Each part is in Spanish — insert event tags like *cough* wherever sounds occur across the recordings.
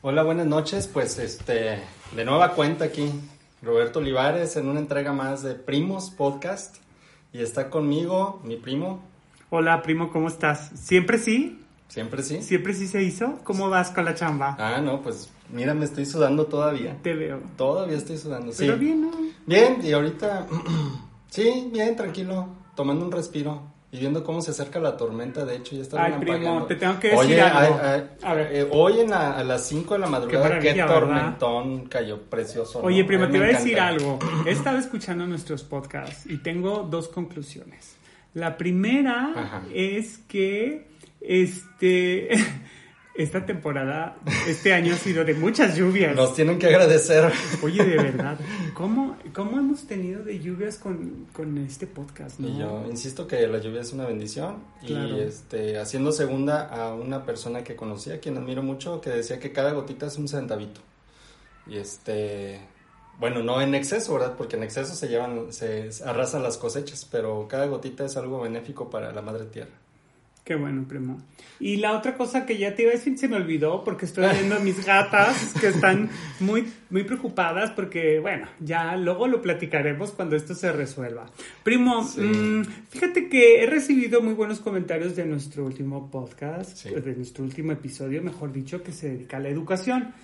Hola, buenas noches. Pues este, de nueva cuenta aquí, Roberto Olivares en una entrega más de Primos Podcast. Y está conmigo mi primo. Hola, primo, ¿cómo estás? ¿Siempre sí? ¿Siempre sí? ¿Siempre sí se hizo? ¿Cómo vas con la chamba? Ah, no, pues mira, me estoy sudando todavía. Te veo. Todavía estoy sudando, sí. Pero bien, ¿no? Bien, y ahorita, *clears throat* sí, bien, tranquilo, tomando un respiro y viendo cómo se acerca la tormenta. De hecho, ya está Ay, primo, apagando. te tengo que decir Oye, algo. ay, A ver. eh, hoy en la- a las 5 de la madrugada, qué, tormentón cayó precioso. Oye, primo, te voy a decir algo. He estado escuchando nuestros podcasts y tengo dos conclusiones. La primera Ajá. es que este *laughs* esta temporada, este año ha sido de muchas lluvias. Nos tienen que agradecer. Oye, de verdad, ¿cómo, cómo hemos tenido de lluvias con, con este podcast? ¿no? Y yo insisto que la lluvia es una bendición Claro. y este haciendo segunda a una persona que conocía, quien admiro mucho, que decía que cada gotita es un centavito. Y este, bueno, no en exceso, ¿verdad? Porque en exceso se llevan, se arrasan las cosechas, pero cada gotita es algo benéfico para la madre tierra. Qué bueno, primo. Y la otra cosa que ya te iba a decir se me olvidó porque estoy viendo a mis gatas que están muy, muy preocupadas porque, bueno, ya luego lo platicaremos cuando esto se resuelva. Primo, Sí. mm, fíjate que he recibido muy buenos comentarios de nuestro último podcast, Sí. de nuestro último episodio, mejor dicho, que se dedica a la educación.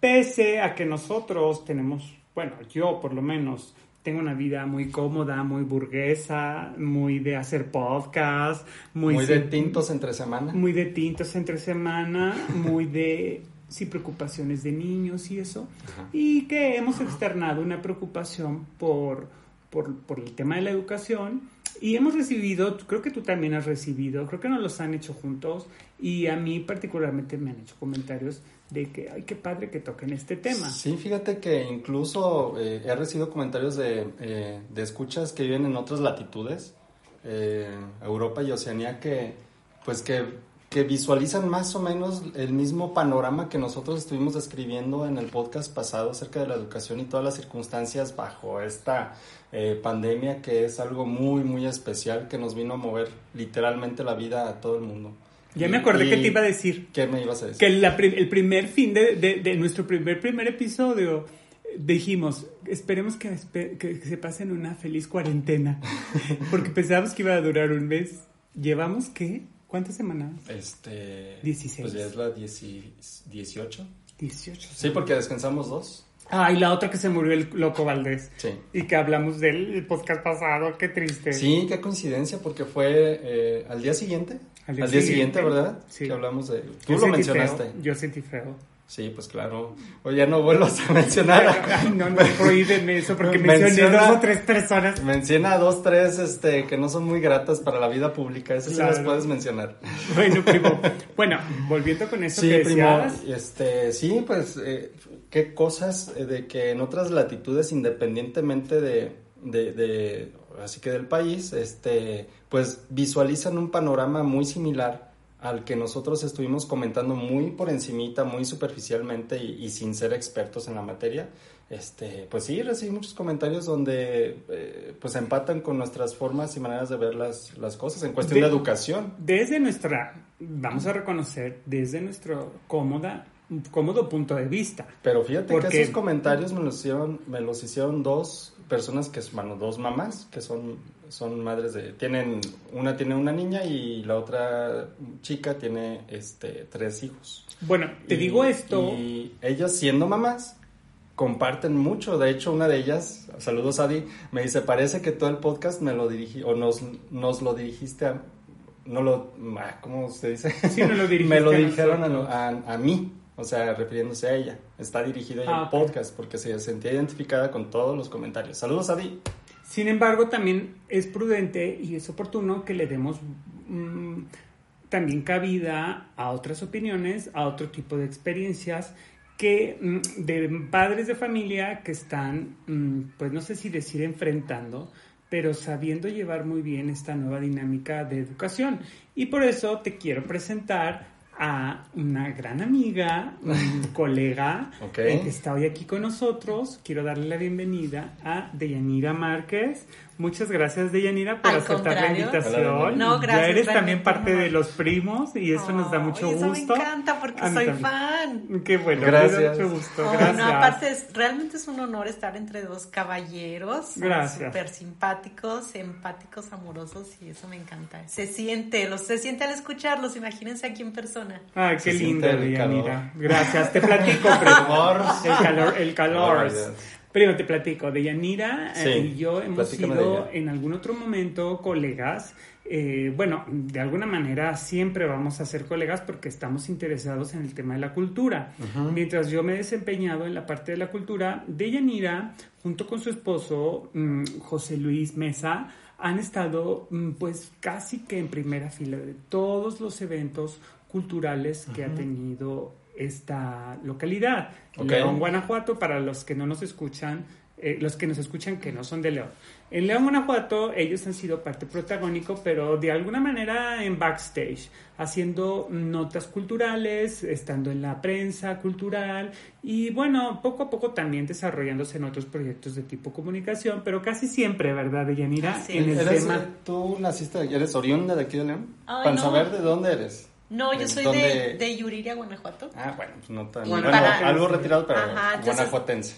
Pese a que nosotros tenemos, bueno, yo por lo menos, tengo una vida muy cómoda, muy burguesa, muy de hacer podcast, muy, Muy, de tintos entre semana. muy de tintos entre semana, muy de *laughs* sí preocupaciones de niños y eso, Ajá. y que hemos externado una preocupación por, por, por el tema de la educación y hemos recibido, creo que tú también has recibido, creo que nos los han hecho juntos y a mí particularmente me han hecho comentarios de que, ay, qué padre que toquen este tema. Sí, fíjate que incluso eh, he recibido comentarios de, eh, de escuchas que viven en otras latitudes, eh, Europa y Oceanía, que pues que, que visualizan más o menos el mismo panorama que nosotros estuvimos describiendo en el podcast pasado acerca de la educación y todas las circunstancias bajo esta eh, pandemia que es algo muy, muy especial que nos vino a mover literalmente la vida a todo el mundo. Ya me acordé que te iba a decir. ¿Qué me ibas a decir? Que la el primer fin de, de- de nuestro primer primer episodio eh, dijimos, esperemos que, que se pasen una feliz cuarentena, *laughs* porque pensábamos que iba a durar un mes. ¿Llevamos qué? ¿Cuántas semanas? Este. 16. Pues ya es la 10 18. 18. Sí, porque descansamos dos. Ah, y la otra que se murió el loco Valdés. Sí. Y que hablamos del el podcast pasado, qué triste. Sí, qué coincidencia, porque fue eh, al día siguiente. Al Al día siguiente, siguiente, ¿verdad? sí. Que hablamos de. Yo Tú lo mencionaste. feo, yo sentí feo. Sí, pues claro. O ya no vuelvas a mencionar. *laughs* No, no, prohíbeme eso porque *laughs* mencioné dos o tres personas. Menciona a dos, tres este, que no son muy gratas para la vida pública. Esas sí Claro. las puedes mencionar. *laughs* Bueno, primo. Bueno, volviendo con eso Sí, que primo, este, sí, pues, eh, qué cosas eh, de que en otras latitudes, independientemente de, de, de, así que del país, este, pues visualizan un panorama muy similar al que nosotros estuvimos comentando muy por encimita, muy superficialmente y, y sin ser expertos en la materia. Este, pues sí, recibí muchos comentarios donde eh, pues empatan con nuestras formas y maneras de ver las, las cosas en cuestión de, De- educación. Desde nuestra, vamos a reconocer, desde nuestro cómoda, cómodo punto de vista. Pero fíjate Porque- que esos comentarios me los hicieron, me los hicieron dos personas que son, bueno, dos mamás que son, son madres de, tienen, una tiene una niña y la otra chica tiene, este, tres hijos. Bueno, te Y- digo esto. Y ellas siendo mamás comparten mucho. De hecho, una de ellas, saludos Adi, me dice, parece que todo el podcast me lo dirigí, o nos, nos lo dirigiste a, no lo, ah, ¿cómo se dice? Sí, lo me lo *laughs* a dijeron a, a- a mí, o sea, refiriéndose a ella. Está dirigido ella Ah, al ok. podcast porque se sentía identificada con todos los comentarios. Saludos Adi. Sin embargo, también es prudente y es oportuno que le demos mm, también cabida a otras opiniones, a otro tipo de experiencias que mm, de padres de familia que están, mm, pues no sé si decir enfrentando, pero sabiendo llevar muy bien esta nueva dinámica de educación. Y por eso te quiero presentar a una gran amiga, un *laughs* colega eh, que está hoy aquí con nosotros. Quiero darle la bienvenida a Deyanira Márquez. Muchas gracias, Deyanira, por Al aceptar la invitación. No, gracias, Ya eres también parte no. de los primos y eso nos da mucho Ay, gusto. Eso me encanta porque soy también. fan. Qué bueno, Gracias. me da mucho gusto. Gracias. no, aparte, es, realmente es un honor estar entre dos caballeros. Gracias. Súper simpáticos, empáticos, amorosos y eso me encanta. Se siente, los, se siente al escucharlos, imagínense aquí en persona. Ay, qué el Deyanira. Gracias. Te platico, *laughs* Calor. El calor, el calor. Oh, Primero te platico, Deyanira eh, Sí, y yo hemos sido en algún otro momento colegas. Eh, bueno, de alguna manera siempre vamos a ser colegas porque estamos interesados en el tema de la cultura. Mientras yo me he desempeñado en la parte de la cultura, Deyanira, junto con su esposo, mm, José Luis Mesa, han estado mm, pues casi que en primera fila de todos los eventos culturales que ha tenido esta localidad. Ok. León, Guanajuato, para los que no nos escuchan, eh, los que nos escuchan que no son de León. En León, Guanajuato, ellos han sido parte protagónico, pero de alguna manera en backstage, haciendo notas culturales, estando en la prensa cultural y bueno, poco a poco también desarrollándose en otros proyectos de tipo comunicación, pero casi siempre, ¿verdad, Deyanira? Así en el ¿Eres, tema. ¿Tú naciste, eres oriunda de aquí de León? Ay, Para no. saber de dónde eres. No, yo ¿En soy de, de Yuriria, Guanajuato. Ah, bueno, pues no tan... Y Bueno, para- algo retirado, pero Ajá, entonces- guanajuatense.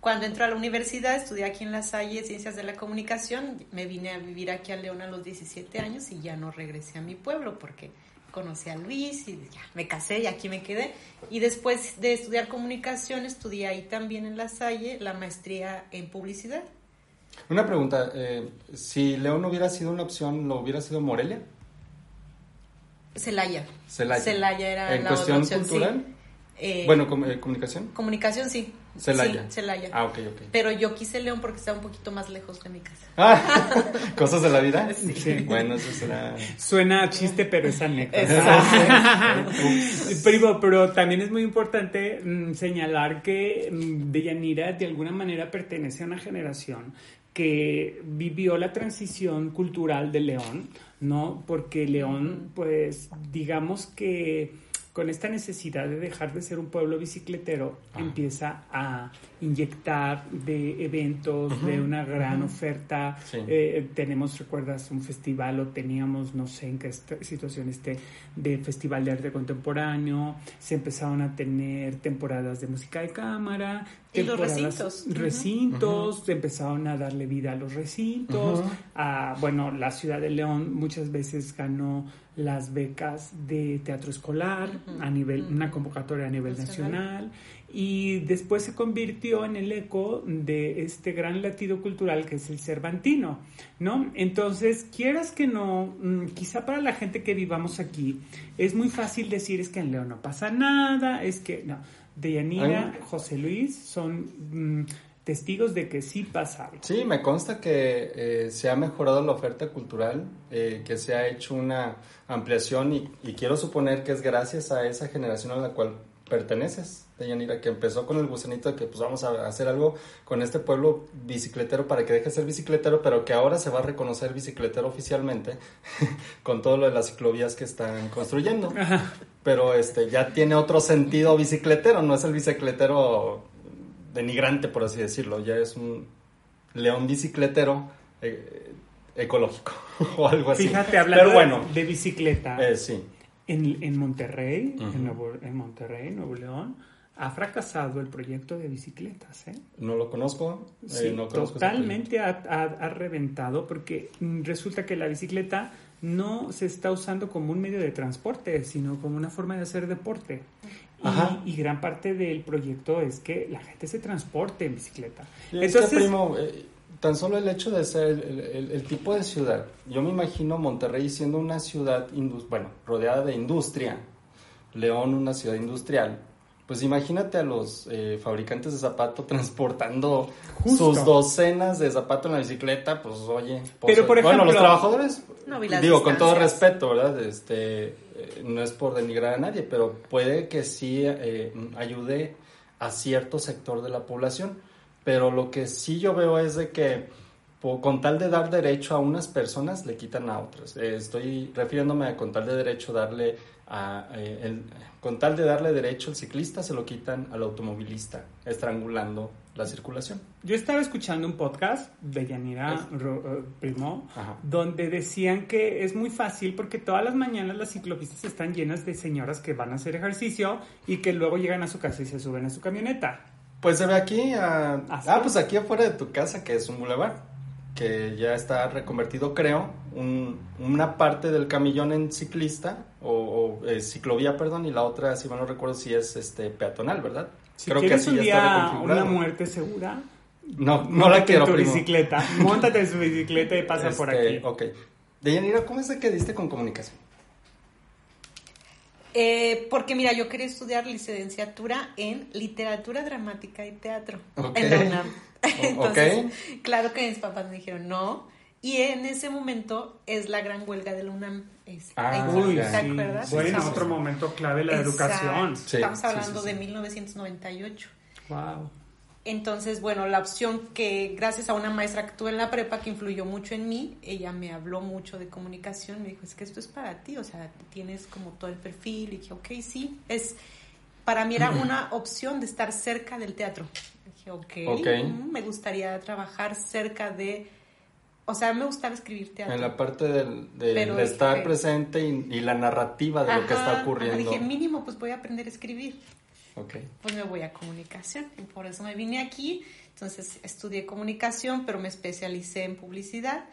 Cuando entré a la universidad, estudié aquí en La Salle Ciencias de la Comunicación. Me vine a vivir aquí a León a los 17 años y ya no regresé a mi pueblo porque conocí a Luis y ya me casé y aquí me quedé. Y después de estudiar comunicación, estudié ahí también en La Salle la maestría en publicidad. Una pregunta, eh, si León hubiera sido una opción, ¿lo hubiera sido Morelia? Celaya. Celaya. Celaya era ¿En la cuestión otra opción, sí. cultural? Eh, Bueno, com- eh, comunicación. comunicación sí. Celaya. Sí, Celaya. Ah, ok, ok. Pero yo quise León porque estaba un poquito más lejos de mi casa. Ah, *laughs* cosas de la vida. Sí. Bueno, eso será... Suena a chiste, pero es anécdota. *laughs* Primo, pero también es muy importante mm, señalar que mm, Deyanira de alguna manera pertenece a una generación que vivió la transición cultural de León, ¿no? Porque León, pues, digamos que con esta necesidad de dejar de ser un pueblo bicicletero, Ah. empieza a inyectar de eventos, de una gran oferta. Sí. Eh, tenemos, recuerdas, un festival o teníamos, no sé en qué esta- situación esté, de festival de arte contemporáneo. Se empezaron a tener temporadas de música de cámara. Y los temporadas- recintos. Recintos, empezaron a darle vida a los recintos. A, bueno, la ciudad de León muchas veces ganó las becas de teatro escolar a nivel, una convocatoria a nivel Nacional. nacional y después se convirtió en el eco de este gran latido cultural que es el Cervantino, ¿no? Entonces, quieras que no, mm, quizá para la gente que vivamos aquí, es muy fácil decir es que en León no pasa nada, es que no. Deyanira. José Luis son mm, testigos de que sí pasa algo. Sí, me consta que eh, se ha mejorado la oferta cultural, eh, que se ha hecho una ampliación y, y quiero suponer que es gracias a esa generación a la cual perteneces, Deyanira, que empezó con el gusanito de que pues vamos a hacer algo con este pueblo bicicletero para que deje de ser bicicletero, pero que ahora se va a reconocer bicicletero oficialmente *laughs* con todo lo de las ciclovías que están construyendo. Pero este ya tiene otro sentido bicicletero, no es el bicicletero denigrante, por así decirlo, ya es un león bicicletero eh, ecológico *laughs* o algo así. Fíjate, hablando Pero bueno, de bicicleta, eh, sí. en, en Monterrey, en, Nuevo, en Monterrey, Nuevo León, ha fracasado el proyecto de bicicletas, ¿eh? No lo conozco. eh, Sí, no conozco totalmente ha, ha- ha reventado porque mm, resulta que la bicicleta no se está usando como un medio de transporte, sino como una forma de hacer deporte. Ajá. Y, y gran parte del proyecto es que la gente se transporte en bicicleta. Y es que, primo, eh, tan solo el hecho de ser el, el- el tipo de ciudad, yo me imagino Monterrey siendo una ciudad, bueno, rodeada de industria, León una ciudad industrial, pues imagínate a los eh, fabricantes de zapato *laughs* transportando Justo. sus docenas de zapatos en la bicicleta, pues oye, pues, Pero, por bueno, los ejemplo- trabajadores, No, y las digo con todo respeto, ¿verdad? Este, eh, no es por denigrar a nadie, pero puede que sí eh, ayude a cierto sector de la población. Pero lo que sí yo veo es de que con tal de dar derecho a unas personas, le quitan a otras. Eh, estoy refiriéndome a con tal de derecho darle a, eh, el, con tal de darle derecho al ciclista, se lo quitan al automovilista, estrangulando la circulación. Yo estaba escuchando un podcast de Yanira uh, Primo, donde decían que es muy fácil porque todas las mañanas las ciclopistas están llenas de señoras que van a hacer ejercicio y que luego llegan a su casa y se suben a su camioneta. Pues se ve aquí, ah, ah pues aquí afuera de tu casa, que es un boulevard, que ya está reconvertido, creo, una parte del camillón en ciclista, o, eh, ciclovía, perdón, y la otra, si mal no recuerdo, si es este peatonal, ¿verdad? Si Creo que así un día una muerte segura, no, no la quiero. En tu bicicleta, montate en su bicicleta y pasa por este, aquí. Ok. Deyanira, ¿cómo es que diste con comunicación? Eh, porque mira, yo quería estudiar licenciatura en literatura dramática y teatro okay. en la UNAM. *laughs* Entonces, claro que mis papás me dijeron no. Y en ese momento es la gran huelga de la UNAM. ah, uy, ¿te acuerdas? Bueno, otro momento clave la educación. Estamos hablando de 1998. Wow. Entonces, bueno, la opción que gracias a una maestra que tuve en la prepa que influyó mucho en mí, ella me habló mucho de comunicación, me dijo, es que esto es para ti, o sea, tienes como todo el perfil, y dije, ok, sí, es, para mí era *clears throat* una opción de estar cerca del teatro. Dije, ok, okay. Mm, me gustaría trabajar cerca de o sea, me gustaba escribir teatro. En la parte del, de estar presente y, la narrativa de lo que está ocurriendo. dije, mínimo, pues voy a aprender a escribir. Ok. Pues me voy a comunicación. Y por eso me vine aquí. Entonces estudié comunicación, pero me especialicé en publicidad.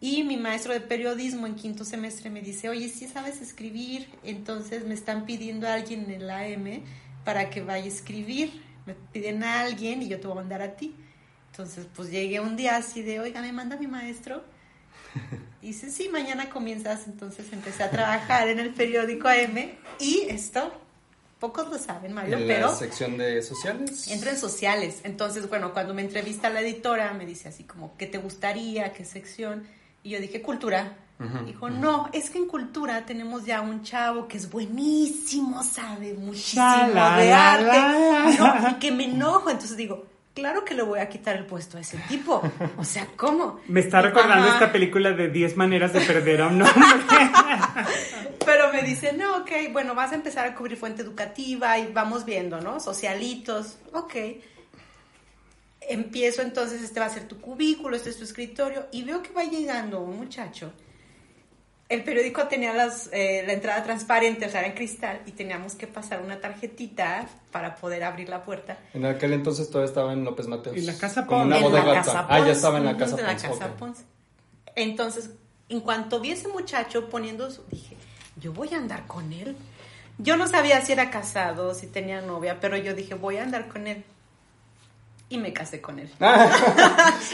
Y mi maestro de periodismo en quinto semestre me dice, oye, si sabes escribir, entonces me están pidiendo a alguien en el AM para que vaya a escribir. Me piden a alguien y yo te voy a mandar a ti. Entonces, pues llegué un día así de, oiga, me manda mi maestro. *laughs* Y dice, sí, mañana comienzas. Entonces empecé a trabajar en el periódico AM y esto, pocos lo saben, Mario, ¿En pero... la sección de sociales? Entro en sociales. Entonces, bueno, cuando me entrevista la editora, me dice así como, ¿qué te gustaría? ¿Qué sección? Y yo dije, cultura. Dijo, no, es que en cultura tenemos ya un chavo que es buenísimo, sabe muchísimo de arte. y que me *laughs* enojo. Entonces digo, claro que le voy a quitar el puesto a ese tipo. O sea, ¿cómo? Me está recordando esta película de 10 maneras de perder a un hombre. *laughs* Pero me dice, no, ok, bueno, vas a empezar a cubrir fuente educativa y vamos viendo, ¿no? Socialitos, ok. Empiezo entonces, este va a ser tu cubículo, este es tu escritorio, y veo que va llegando un muchacho el periódico tenía las, eh, la entrada transparente, o sea, en cristal, y teníamos que pasar una tarjetita para poder abrir la puerta. En aquel entonces todavía estaba en López Mateos. En la Casa Pons. En la casa Ah, ya estaba en la Casa, en la casa Pons. Entonces, en cuanto vi a ese muchacho poniendo su... Dije, yo voy a andar con él. Yo no sabía si era casado, si tenía novia, pero yo dije, voy a andar con él y me casé con él. *laughs*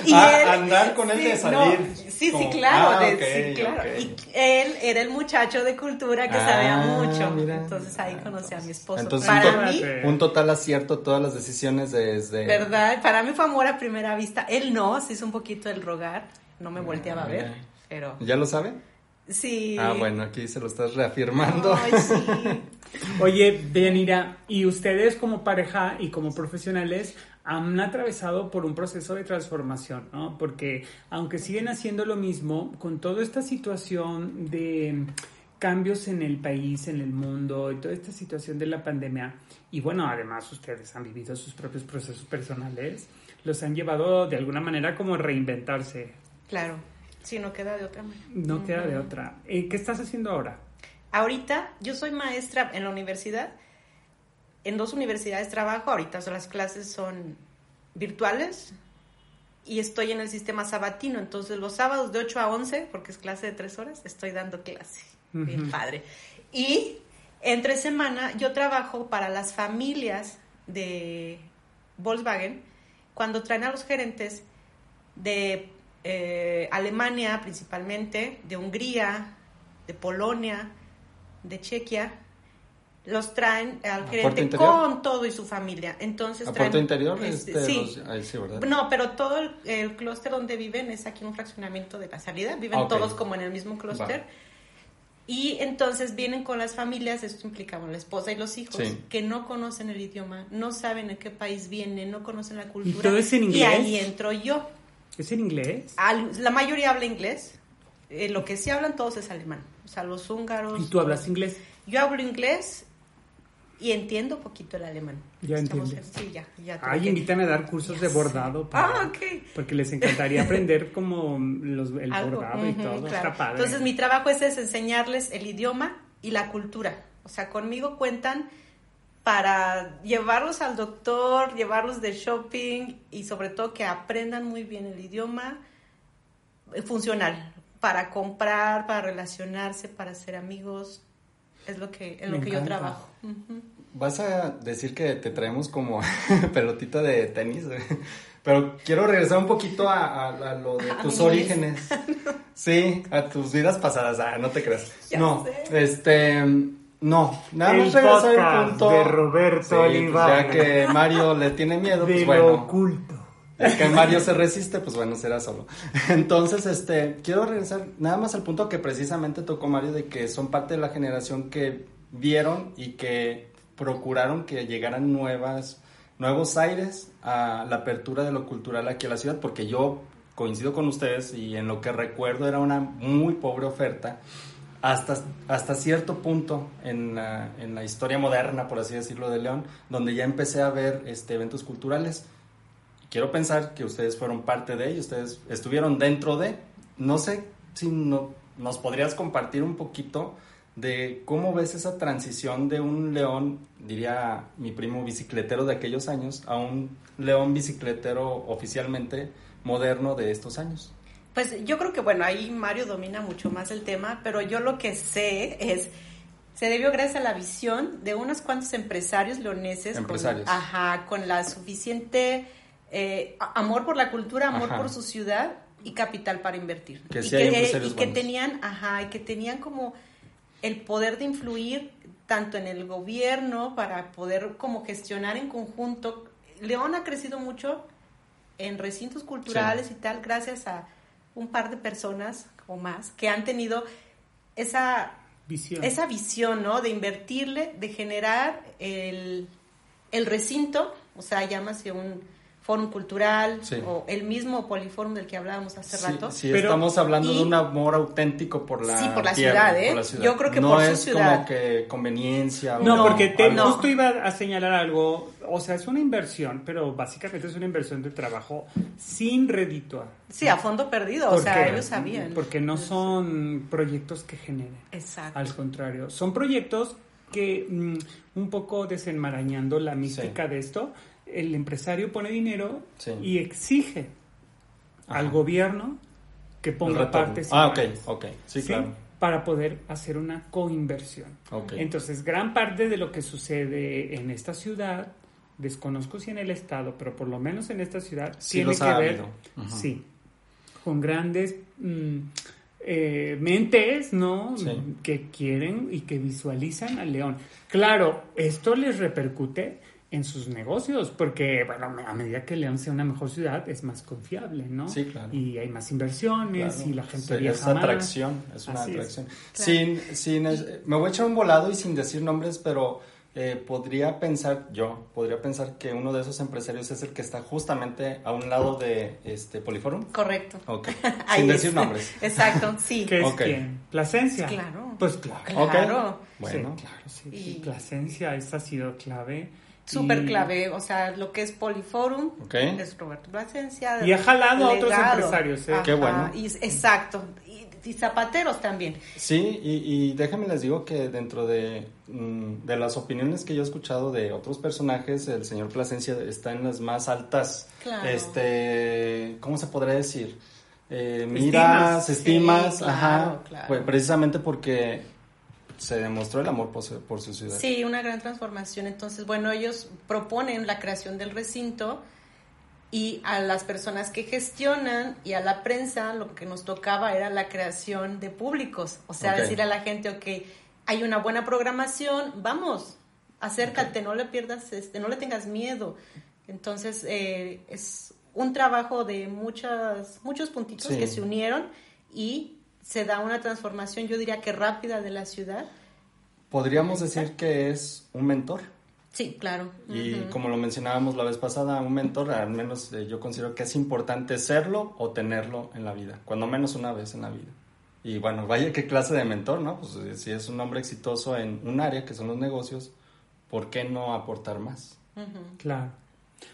y ah, andar con él de salir. sí, sí, claro, ah, sí, claro. Y él era el muchacho de cultura que sabía ah, mucho. Entonces ahí conocí a mi esposo. Entonces, Para mí, un total acierto todas las decisiones desde... ¿Verdad? Para mí fue amor a primera vista. Él no, se hizo un poquito el rogar. No me volteaba a ver, pero... ¿Ya lo sabe? Sí. Ah, bueno, aquí se lo estás reafirmando. Ay, sí. *laughs* Oye, Deyanira, ¿y ustedes como pareja y como profesionales han atravesado por un proceso de transformación, ¿no? Porque aunque siguen haciendo lo mismo, con toda esta situación de cambios en el país, en el mundo, y toda esta situación de la pandemia, y bueno, además ustedes han vivido sus propios procesos personales, los han llevado de alguna manera como reinventarse. Claro, sí, no queda de otra manera. No queda de otra. Eh, ¿Qué estás haciendo ahora? Ahorita yo soy maestra en la universidad en dos universidades trabajo, ahorita las clases son virtuales y estoy en el sistema sabatino, entonces los sábados de 8 a 11, porque es clase de tres horas, estoy dando clase. Bien padre. Y entre semana yo trabajo para las familias de Volkswagen cuando traen a los gerentes de eh, Alemania principalmente, de Hungría, de Polonia, de Chequia, los traen al gerente con todo y su familia. Entonces ¿A traen, Puerto Interior? Este, sí. ¿verdad? No, pero todo el, clúster donde viven es aquí un fraccionamiento de la salida. Viven todos como en el mismo clúster. Y entonces vienen con las familias, esto implica la esposa y los hijos, que no conocen el idioma, no saben en qué país vienen, no conocen la cultura. ¿Y todo es en inglés? Y ahí entro yo. ¿Es en inglés? Al- la mayoría habla inglés. Eh, lo que sí hablan todos es alemán. O sea, los húngaros. ¿Y tú hablas inglés? Yo hablo inglés y entiendo poquito el alemán. Ya Estamos- entiendes. Sí, ya. ya Ay, que- invítame a dar cursos Ya de bordado. para- Ah, ok. Porque les encantaría aprender como los, el Algo, bordado y todo. claro. Está padre. Entonces, mi trabajo es, es enseñarles el idioma y la cultura. O sea, conmigo cuentan para llevarlos al doctor, llevarlos de shopping y sobre todo que aprendan muy bien el idioma eh, funcional para comprar, para relacionarse, para ser amigos. Es lo que, en lo Me que yo trabajo. Vas a decir que te traemos como *laughs* pelotita de tenis, pero quiero regresar un poquito a, a- a lo de tus orígenes. *laughs* Sí, a tus vidas pasadas. Ah, no te creas. Ya no, sé. este, no, nada más regresar al punto de Roberto Sí, pues ya que Mario le tiene miedo, de pues lo bueno. oculto. Ya que Mario se resiste, pues bueno, será solo. *laughs* Entonces, este, quiero regresar nada más al punto que precisamente tocó Mario de que son parte de la generación que vieron y que procuraron que llegaran nuevas, nuevos aires a la apertura de lo cultural aquí a la ciudad, porque yo coincido con ustedes y en lo que recuerdo era una muy pobre oferta hasta, hasta cierto punto en la, en la historia moderna, por así decirlo, de León, donde ya empecé a ver este, eventos culturales quiero pensar que ustedes fueron parte de ello, ustedes estuvieron dentro de, no sé si no, nos podrías compartir un poquito de cómo ves esa transición de un león, diría mi primo bicicletero de aquellos años, a un león bicicletero oficialmente moderno de estos años. Pues yo creo que, bueno, ahí Mario domina mucho más el tema, pero yo lo que sé es, se debió gracias a la visión de unos cuantos empresarios leoneses. con- Empresarios. ajá, con la suficiente eh, amor por la cultura, amor Ajá. por su ciudad y capital para invertir. Que y sí que, y que tenían, ajá, y que tenían como el poder de influir tanto en el gobierno para poder como gestionar en conjunto. León ha crecido mucho en recintos culturales y tal gracias a un par de personas o más que han tenido esa Visión. esa visión, ¿no? De invertirle, de generar el, el recinto, o sea, llámase un fórum cultural Sí. o el mismo poliforum del que hablábamos hace Sí, rato. sí, Pero- estamos hablando de un amor auténtico por la Sí, por la tierra, ciudad, ¿eh? por la ciudad. Yo creo que no por su es ciudad. como que conveniencia. o No, No, porque te, algo. justo iba a señalar algo, o sea, es una inversión, pero básicamente es una inversión de trabajo sin redituar. Sí, a fondo perdido, o sea, ellos sabían. Porque no son proyectos que generen. Exacto. Al contrario, son proyectos que mm, un poco desenmarañando la mística de esto, el empresario pone dinero Sí. y exige Ajá. al gobierno que ponga partes Ah, ok, ok. Sí, ¿sí? claro. para poder hacer una coinversión. Ok. Entonces, gran parte de lo que sucede en esta ciudad, desconozco si en el estado, pero por lo menos en esta ciudad, Sí tiene que ver, sí, con grandes mm, eh, mentes, ¿no? Sí. Que quieren y que visualizan al león. Claro, esto les repercute en sus negocios, porque, bueno, a medida que León sea una mejor ciudad, es más confiable, ¿no? Sí, claro. Y hay más inversiones Claro. y la gente Sí, viaja es más. atracción, es una Así es. atracción. Claro. Sin, sin, me voy a echar un volado y sin decir nombres, pero eh, podría pensar, yo, podría pensar que uno de esos empresarios es el que está justamente a un lado de este Poliforum. Correcto. Ok. *laughs* Ahí sin decir nombres. *laughs* Exacto, sí. ¿Qué es Ok. quién? ¿Plasencia? Claro. Pues claro. Claro. Bueno. Sí, claro, sí. Y- Plasencia, esta ha sido clave. Súper clave, o sea, lo que es Poliforum Ok. es Roberto Plasencia. Y ha jalado a otros empresarios, ¿eh? Qué bueno. y- exacto, y, y zapateros también. Sí, y, y déjenme les digo que dentro de, mm, de las opiniones que yo he escuchado de otros personajes, el señor Plasencia está en las más altas, Claro. este, ¿cómo se podría decir? Eh, Estimas. miras, Sí, estimas, claro, ajá, claro. pues, precisamente porque se demostró el amor por su, por su ciudad. Sí, una gran transformación. Entonces, bueno, ellos proponen la creación del recinto y a las personas que gestionan y a la prensa lo que nos tocaba era la creación de públicos. O sea, Ok. decirle a la gente, ok, hay una buena programación, vamos, acércate, no le pierdas, este, no le tengas miedo. Entonces, eh, es un trabajo de muchas, muchos puntitos Sí. que se unieron y se da una transformación, yo diría que rápida de la ciudad. Podríamos decir que es un mentor. Sí, claro. Y como lo mencionábamos la vez pasada, un mentor, al menos eh, yo considero que es importante serlo o tenerlo en la vida, cuando menos una vez en la vida. Y bueno, vaya qué clase de mentor, ¿no? Pues eh, si es un hombre exitoso en un área que son los negocios, ¿por qué no aportar más? Claro.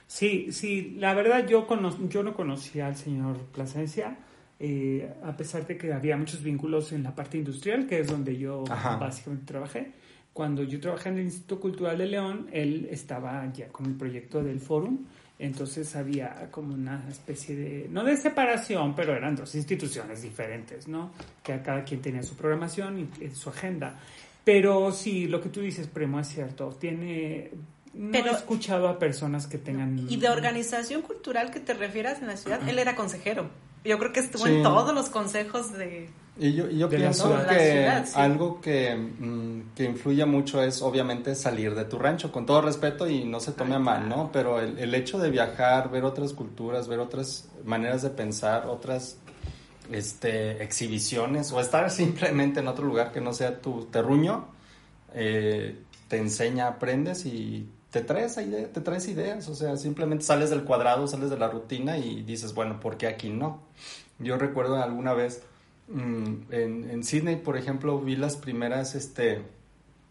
Sí, sí, la verdad yo, yo no conocía al señor Plasencia, eh, a pesar de que había muchos vínculos en la parte industrial, que es donde yo básicamente trabajé cuando yo trabajé en el Instituto Cultural de León, él estaba ya con el proyecto del Fórum, entonces había como una especie de, no de separación, pero eran dos instituciones diferentes, ¿no? Que cada quien tenía su programación y, su agenda. Pero sí, lo que tú dices, Primo, es cierto. Tiene, no he escuchado a personas que tengan... Y de organización cultural que te refieras en la ciudad, él era consejero. Yo creo que estuvo en todos los consejos de... Y yo, yo pienso que algo que, mm, que, influye mucho es obviamente salir de tu rancho, con todo respeto y no se tome a mal, ¿no? Pero el, el, hecho de viajar, ver otras culturas, ver otras maneras de pensar, otras este, exhibiciones o estar *laughs* simplemente en otro lugar que no sea tu terruño, eh, te enseña, aprendes y te traes, te traes ideas, o sea, simplemente sales del cuadrado, sales de la rutina y dices, bueno, ¿por qué aquí no? Yo recuerdo alguna vez mm, en, en Sydney, por ejemplo, vi las primeras este,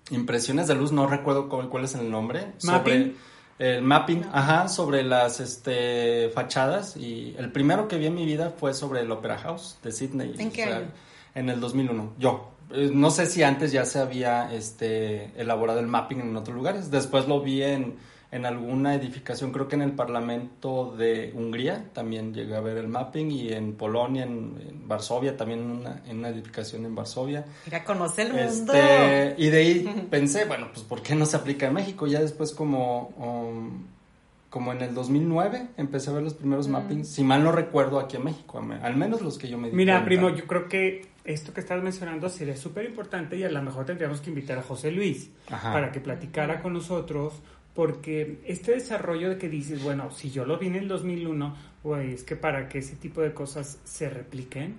impresiones de luz, no recuerdo cuál, cuál es el nombre. ¿Mapping? el mapping, ajá, sobre las este, fachadas y el primero que vi en mi vida fue sobre el Opera House de Sydney. ¿En qué año? En el 2001, yo. Eh, no sé si antes ya se había este, elaborado el mapping en otros lugares. Después lo vi en, en alguna edificación, creo que en el Parlamento de Hungría también llegué a ver el mapping y en Polonia, en, Varsovia, también en una, en una, edificación en Varsovia. Mira, conocer el mundo. Este, y de ahí *laughs* pensé, bueno, pues ¿por qué no se aplica en México? Ya después como... Um, como en el 2009 empecé a ver los primeros mm. mappings, si mal no recuerdo, aquí en México, al menos los que yo me di Mira, primo, yo creo que esto que estás mencionando sería súper importante y a lo mejor tendríamos que invitar a José Luis para que platicara con nosotros, porque este desarrollo de que dices, bueno, si yo lo vi en el 2001, pues es que para que ese tipo de cosas se repliquen,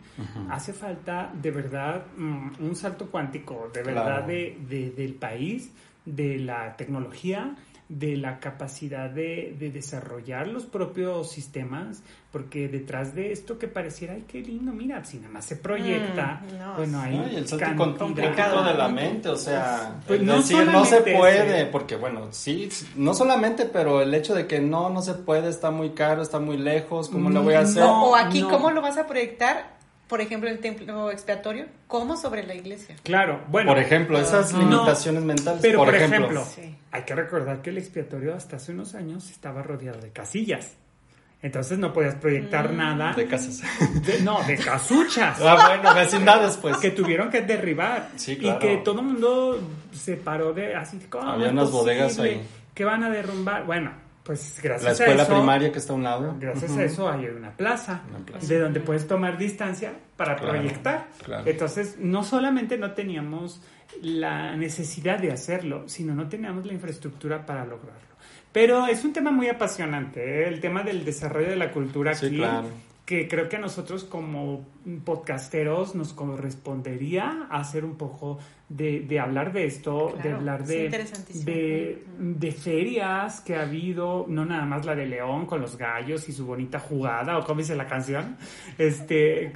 hace falta de verdad mm, un salto cuántico, de verdad de, del país, de la tecnología de la capacidad de, de, desarrollar los propios sistemas, porque detrás de esto que pareciera, ay, qué lindo, mira, si nada más se proyecta, mm, bueno, ahí... No, y el salto complicado de la mente, o sea, pues no, decir, no se puede, porque bueno, sí, no solamente, pero el hecho de que no, no se puede, está muy caro, está muy lejos, ¿cómo lo voy a hacer? o aquí, ¿cómo lo vas a proyectar? Por ejemplo, el templo expiatorio, como sobre la iglesia. Claro, bueno. Por ejemplo, esas limitaciones mentales. Pero, por, ejemplo, hay que recordar que el expiatorio hasta hace unos años estaba rodeado de casillas. Entonces no podías proyectar mm. nada. De casas. no, de casuchas. ah, bueno, vecindades, pues. Que tuvieron que derribar. Sí, claro. Y que todo el mundo se paró de así. Había unas bodegas ahí. Que van a derrumbar. Bueno, pues gracias la escuela primaria que está a un lado. Gracias a eso hay una plaza, de donde puedes tomar distancia para proyectar. Entonces, no solamente no teníamos la necesidad de hacerlo, sino no teníamos la infraestructura para lograrlo. Pero es un tema muy apasionante, ¿eh? el tema del desarrollo de la cultura aquí, que creo que a nosotros como podcasteros nos correspondería hacer un poco de, de hablar de esto, de hablar de, de, de, ferias que ha habido, no nada más la de León con los gallos y su bonita jugada, o como dice la canción, este,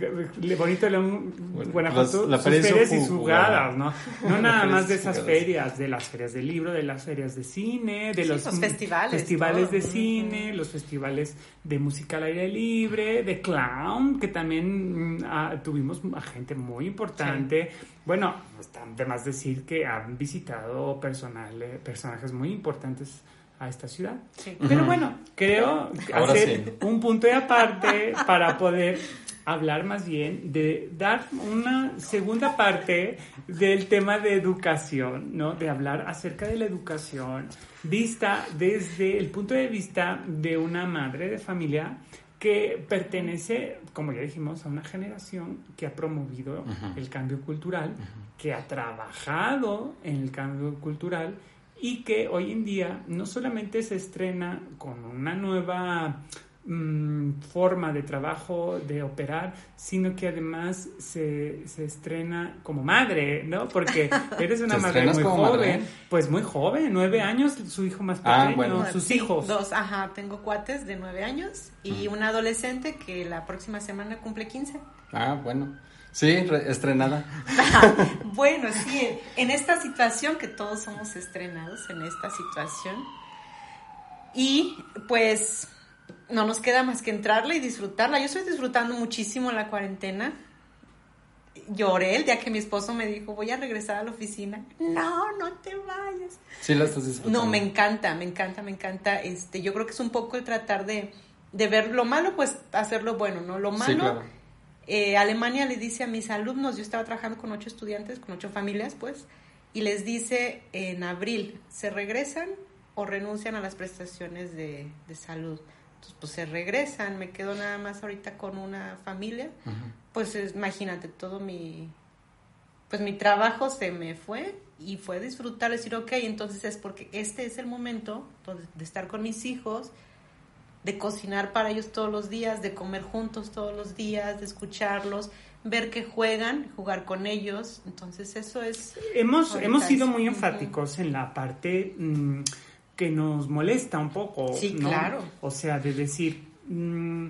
bonito León, Guanajuato, sus ferias y sus jugadas, ¿no? No *laughs* nada más de esas ferias, de las ferias de libro, de las ferias de cine, de los, festivales, festivales de cine, los festivales de música al aire libre, de clown, que también ah, tuvimos a gente muy importante. Bueno, está de más decir que han visitado personajes muy importantes a esta ciudad. Pero bueno, creo hacer un punto de aparte para poder hablar más bien de dar una segunda parte del tema de educación, ¿no? De hablar acerca de la educación vista desde el punto de vista de una madre de familia que pertenece, como ya dijimos, a una generación que ha promovido el cambio cultural, que ha trabajado en el cambio cultural y que hoy en día no solamente se estrena con una nueva mm, forma de trabajo, de operar, sino que además se, se estrena como madre, ¿no? Porque *laughs* eres una ¿Te madre muy joven, madre? pues muy joven, nueve años, su hijo más Ah, pequeño, bueno. sus Sí, hijos. Dos, ajá, tengo cuates de nueve años y un adolescente que la próxima semana cumple 15. Ah, bueno. Sí, re- estrenada. *laughs* bueno, sí, en esta situación que todos somos estrenados, en esta situación. Y pues no nos queda más que entrarla y disfrutarla. Yo estoy disfrutando muchísimo la cuarentena. Lloré el día que mi esposo me dijo, voy a regresar a la oficina. No, no te vayas. Sí, la estás disfrutando. No, me encanta, me encanta, me encanta. Este, yo creo que es un poco el tratar de, de ver lo malo, pues hacerlo bueno, ¿no? Lo malo. Sí, claro. eh, Alemania le dice a mis alumnos, yo estaba trabajando con ocho estudiantes, con ocho familias, pues, y les dice en abril, ¿se regresan o renuncian a las prestaciones de, de salud? Entonces, pues se regresan, me quedo nada más ahorita con una familia, pues es- imagínate, todo mi, pues mi trabajo se me fue y fue disfrutar, decir, ok, entonces es porque este es el momento de estar con mis hijos, de cocinar para ellos todos los días, de comer juntos todos los días, de escucharlos, ver que juegan, jugar con ellos, entonces eso es... Hemos, hemos sido muy enfáticos en la parte mm, que nos molesta un poco. Sí, ¿no? claro. O sea, de decir, mm,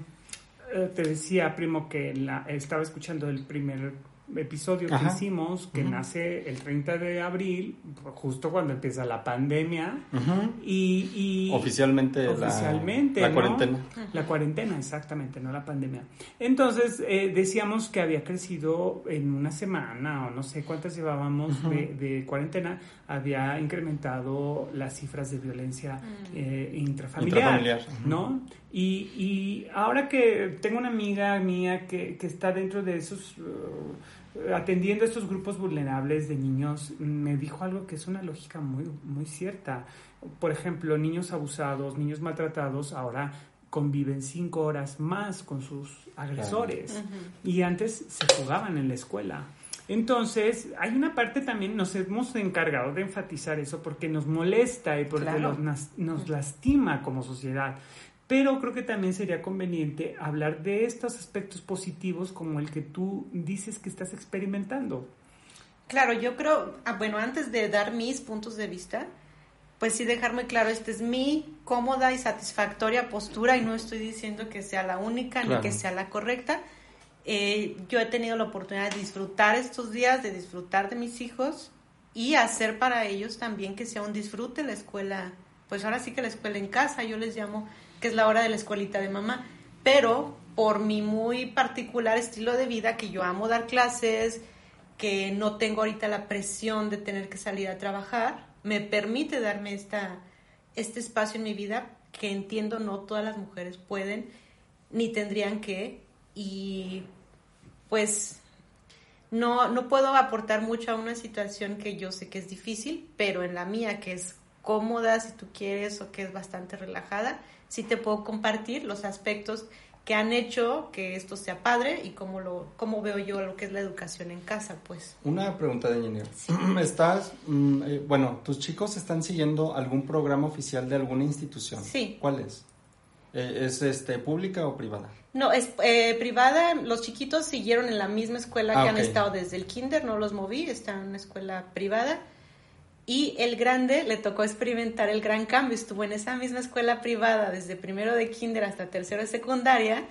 eh, te decía, primo, que la, estaba escuchando el primer episodio que hicimos, que nace el 30 de abril, justo cuando empieza la pandemia. Y, y- Oficialmente, la- Oficialmente, la, ¿no? cuarentena. La cuarentena, exactamente, no la pandemia. Entonces, eh, decíamos que había crecido en una semana o no sé cuántas llevábamos de, de cuarentena, había incrementado las cifras de violencia eh, intrafamiliar, Intrafamiliar. ¿no? Y, y ahora que tengo una amiga mía que, que está dentro de esos... uh, atendiendo a estos grupos vulnerables de niños, me dijo algo que es una lógica muy, muy cierta. Por ejemplo, niños abusados, niños maltratados, ahora conviven cinco horas más con sus agresores y antes se jugaban en la escuela. Entonces, hay una parte también, nos hemos encargado de enfatizar eso porque nos molesta y porque Claro. los nas- nos lastima como sociedad. Pero creo que también sería conveniente hablar de estos aspectos positivos como el que tú dices que estás experimentando. Claro, yo creo, ah, bueno, antes de dar mis puntos de vista, pues sí dejar muy claro, esta es mi cómoda y satisfactoria postura y no estoy diciendo que sea la única Claro. ni que sea la correcta. Eh, yo he tenido la oportunidad de disfrutar estos días, de disfrutar de mis hijos y hacer para ellos también que sea un disfrute la escuela, pues ahora sí que la escuela en casa, yo les llamo que es la hora de la escuelita de mamá, pero por mi muy particular estilo de vida, que yo amo dar clases, que no tengo ahorita la presión de tener que salir a trabajar, me permite darme esta, este espacio en mi vida que entiendo no todas las mujeres pueden ni tendrían que. Y pues no, no puedo aportar mucho a una situación que yo sé que es difícil, pero en la mía que es cómoda si tú quieres o que es bastante relajada, sí te puedo compartir los aspectos que han hecho que esto sea padre y cómo lo cómo veo yo lo que es la educación en casa, pues. Una pregunta de ingeniero. *clears throat* ¿Estás, mm, eh, bueno, tus chicos están siguiendo algún programa oficial de alguna institución? Sí. ¿Cuál es? Eh, ¿Es este pública o privada? No, es eh, privada. Los chiquitos siguieron en la misma escuela Ah, que han estado desde el kinder, no los moví, están en una escuela privada. Y el grande le tocó experimentar el gran cambio. Estuvo en esa misma escuela privada desde primero de kinder hasta tercero de secundaria.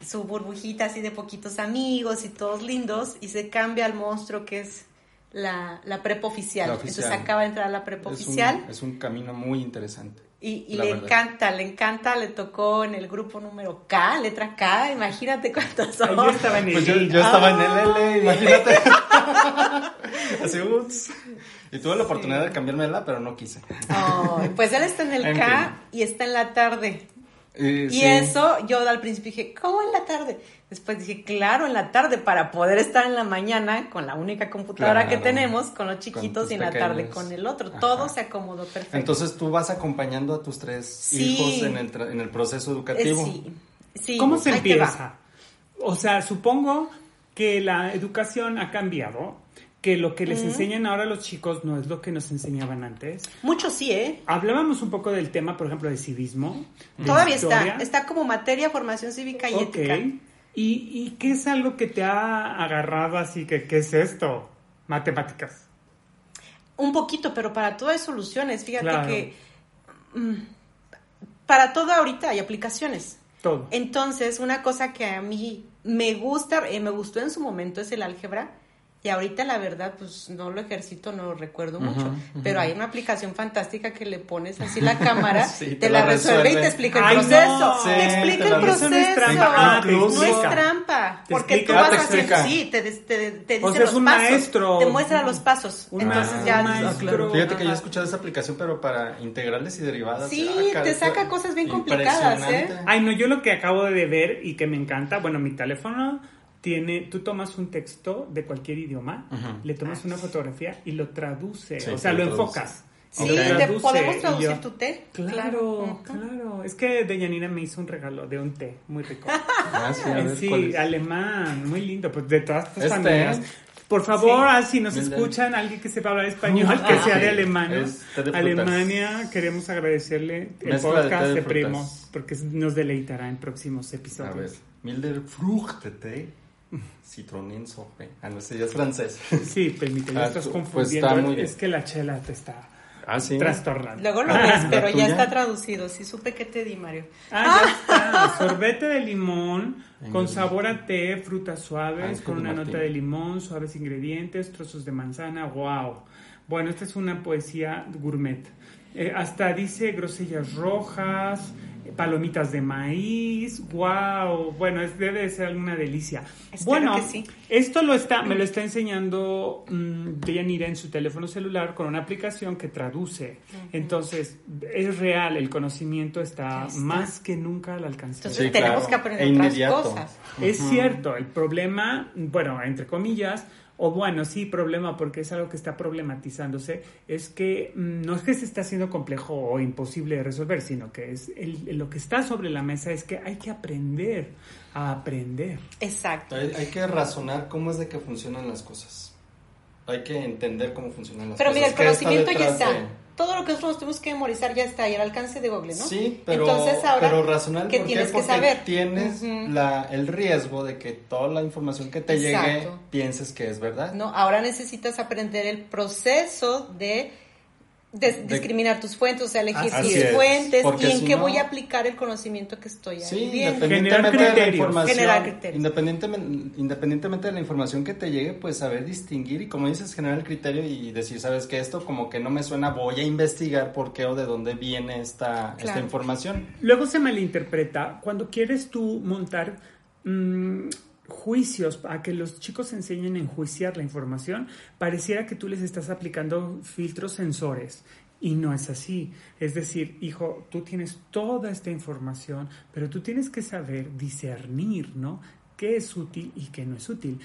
Su burbujita así de poquitos amigos y todos lindos. Y se cambia al monstruo que es la, la prepa oficial. La oficial. Entonces acaba de entrar a la prepa Es un- oficial. Es un, camino muy interesante. Y, y le verdad. encanta, le encanta, le tocó en el grupo número K, letra K, imagínate cuántos son. yo estaba en el Pues yo, estaba en el L, imagínate. *laughs* *laughs* Así, ups. Y tuve la oportunidad de cambiármela, pero no quise. Ay, pues él está en el *laughs* En K y está en la tarde. Eh, Y sí. eso, yo al principio dije, ¿cómo en la tarde? Después dije, claro, en la tarde, para poder estar en la mañana con la única computadora que tenemos, con los chiquitos y en la tarde con el otro. Ajá. Todo se acomodó perfecto. Entonces tú vas acompañando a tus tres Sí. hijos en el, tra- en el proceso Eh, educativo. sí, sí, ¿Cómo se ahí empieza? O sea, supongo que la educación ha cambiado, que lo que les enseñan ahora los chicos no es lo que nos enseñaban antes. Mucho sí, ¿eh? Hablábamos un poco del tema, por ejemplo, de civismo. de Todavía historia. está. Está como materia, formación cívica y Ok. ética. ¿Y, ¿Y qué es algo que te ha agarrado así que qué es esto? Matemáticas. Un poquito, pero para todo hay soluciones. Fíjate Claro. que mm, para todo ahorita hay aplicaciones. Todo. Entonces, una cosa que a mí me gusta, eh, me gustó en su momento es el álgebra. Y ahorita la verdad, pues no lo ejercito, no lo recuerdo mucho. Pero hay una aplicación fantástica que le pones así la cámara, *laughs* Sí, te, te la la resuelve y te explica el Ay, proceso. no. Sí, te explica te el resuelve. Eso no es proceso. trampa. Ah, no es trampa. Porque explica. tú Ah, vas haciendo, explica. sí, te, te, te dice O sea, los es un pasos. maestro. Te muestra los pasos. Un Entonces ma- ya. un maestro. Fíjate que yo he Ajá. escuchado esa aplicación, pero para integrales y derivadas. Sí, Ah, te saca cosas bien complicadas, ¿eh? Ay, no, yo lo que acabo de ver y que me encanta, bueno, mi teléfono tiene, tú tomas un texto de cualquier idioma, le tomas una fotografía y lo traduce, Sí, o sea, lo enfocas. Sí, te podemos traducir yo- tu té. Claro, claro. Es que Deyanira me hizo un regalo de un té muy rico. *laughs* Ah, sí, a ver, ¿cuál sí, alemán, muy lindo, pues de todas tus Este, familias. Por favor, Sí. ah, si nos escuchan, alguien que sepa hablar español, Ah, que sea de Alemania. Alemania, queremos agradecerle el Mezcla podcast de de. Primos, porque nos deleitará en próximos A ver, episodios. Milder Fruchtete, Citronin Sope. Ah, no sé, ya es francés. Sí, permíteme, Ah, estás pues confundiendo. está muy bien. es que la chela te está Ah, sí. trastornando. Luego lo ves, pero ya está traducido. Sí, supe que te di, Mario. Ah, ya está. Sorbete de limón con sabor a té, frutas suaves, Ángel con una Martín. nota de limón, suaves ingredientes, trozos de manzana. ¡Wow! Bueno, esta es una poesía gourmet. Eh, hasta dice grosellas rojas, palomitas de maíz. ¡Wow! Bueno, es, debe de ser una delicia. Espero bueno, que sí. esto lo está, me lo está enseñando Deyanira en su teléfono celular con una aplicación que traduce. Entonces, es real, el conocimiento está, más que nunca al alcance. Entonces Sí, tenemos claro. que aprender E otras cosas. Es cierto, el problema, bueno, entre comillas, o bueno, sí, problema, porque es algo que está problematizándose, es que mm, no es que se está haciendo complejo o imposible de resolver, sino que es el- lo que está sobre la mesa es que hay que aprender a aprender. Exacto. Hay, hay que razonar cómo es de que funcionan las cosas. Hay que entender cómo funcionan las Pero cosas. mira, el ¿Qué está conocimiento ya está. de- Todo lo que nosotros tenemos que memorizar ya está ahí al alcance de Google, ¿no? Sí, pero, Entonces ahora, pero razonar ¿qué ¿por qué? tienes que Porque saber? tienes la, el riesgo de que toda la información que te llegue pienses que es verdad. No, ahora necesitas aprender el proceso de, de discriminar tus fuentes, o sea, elegir tus es, fuentes y en si qué no- voy a aplicar el conocimiento que estoy Sí. Generar independientemente de la información, Generar criterios. independientemente, independientemente de la información que te llegue, pues saber distinguir y como dices, generar el criterio y decir, sabes que esto como que no me suena, voy a investigar por qué o de dónde viene esta, esta información. Luego se malinterpreta cuando quieres tú montar mm, juicios a que los chicos enseñen a enjuiciar la información, pareciera que tú les estás aplicando filtros sensores. Y no es así. Es decir, hijo, tú tienes toda esta información, pero tú tienes que saber discernir, ¿no? ¿Qué es útil y qué no es útil?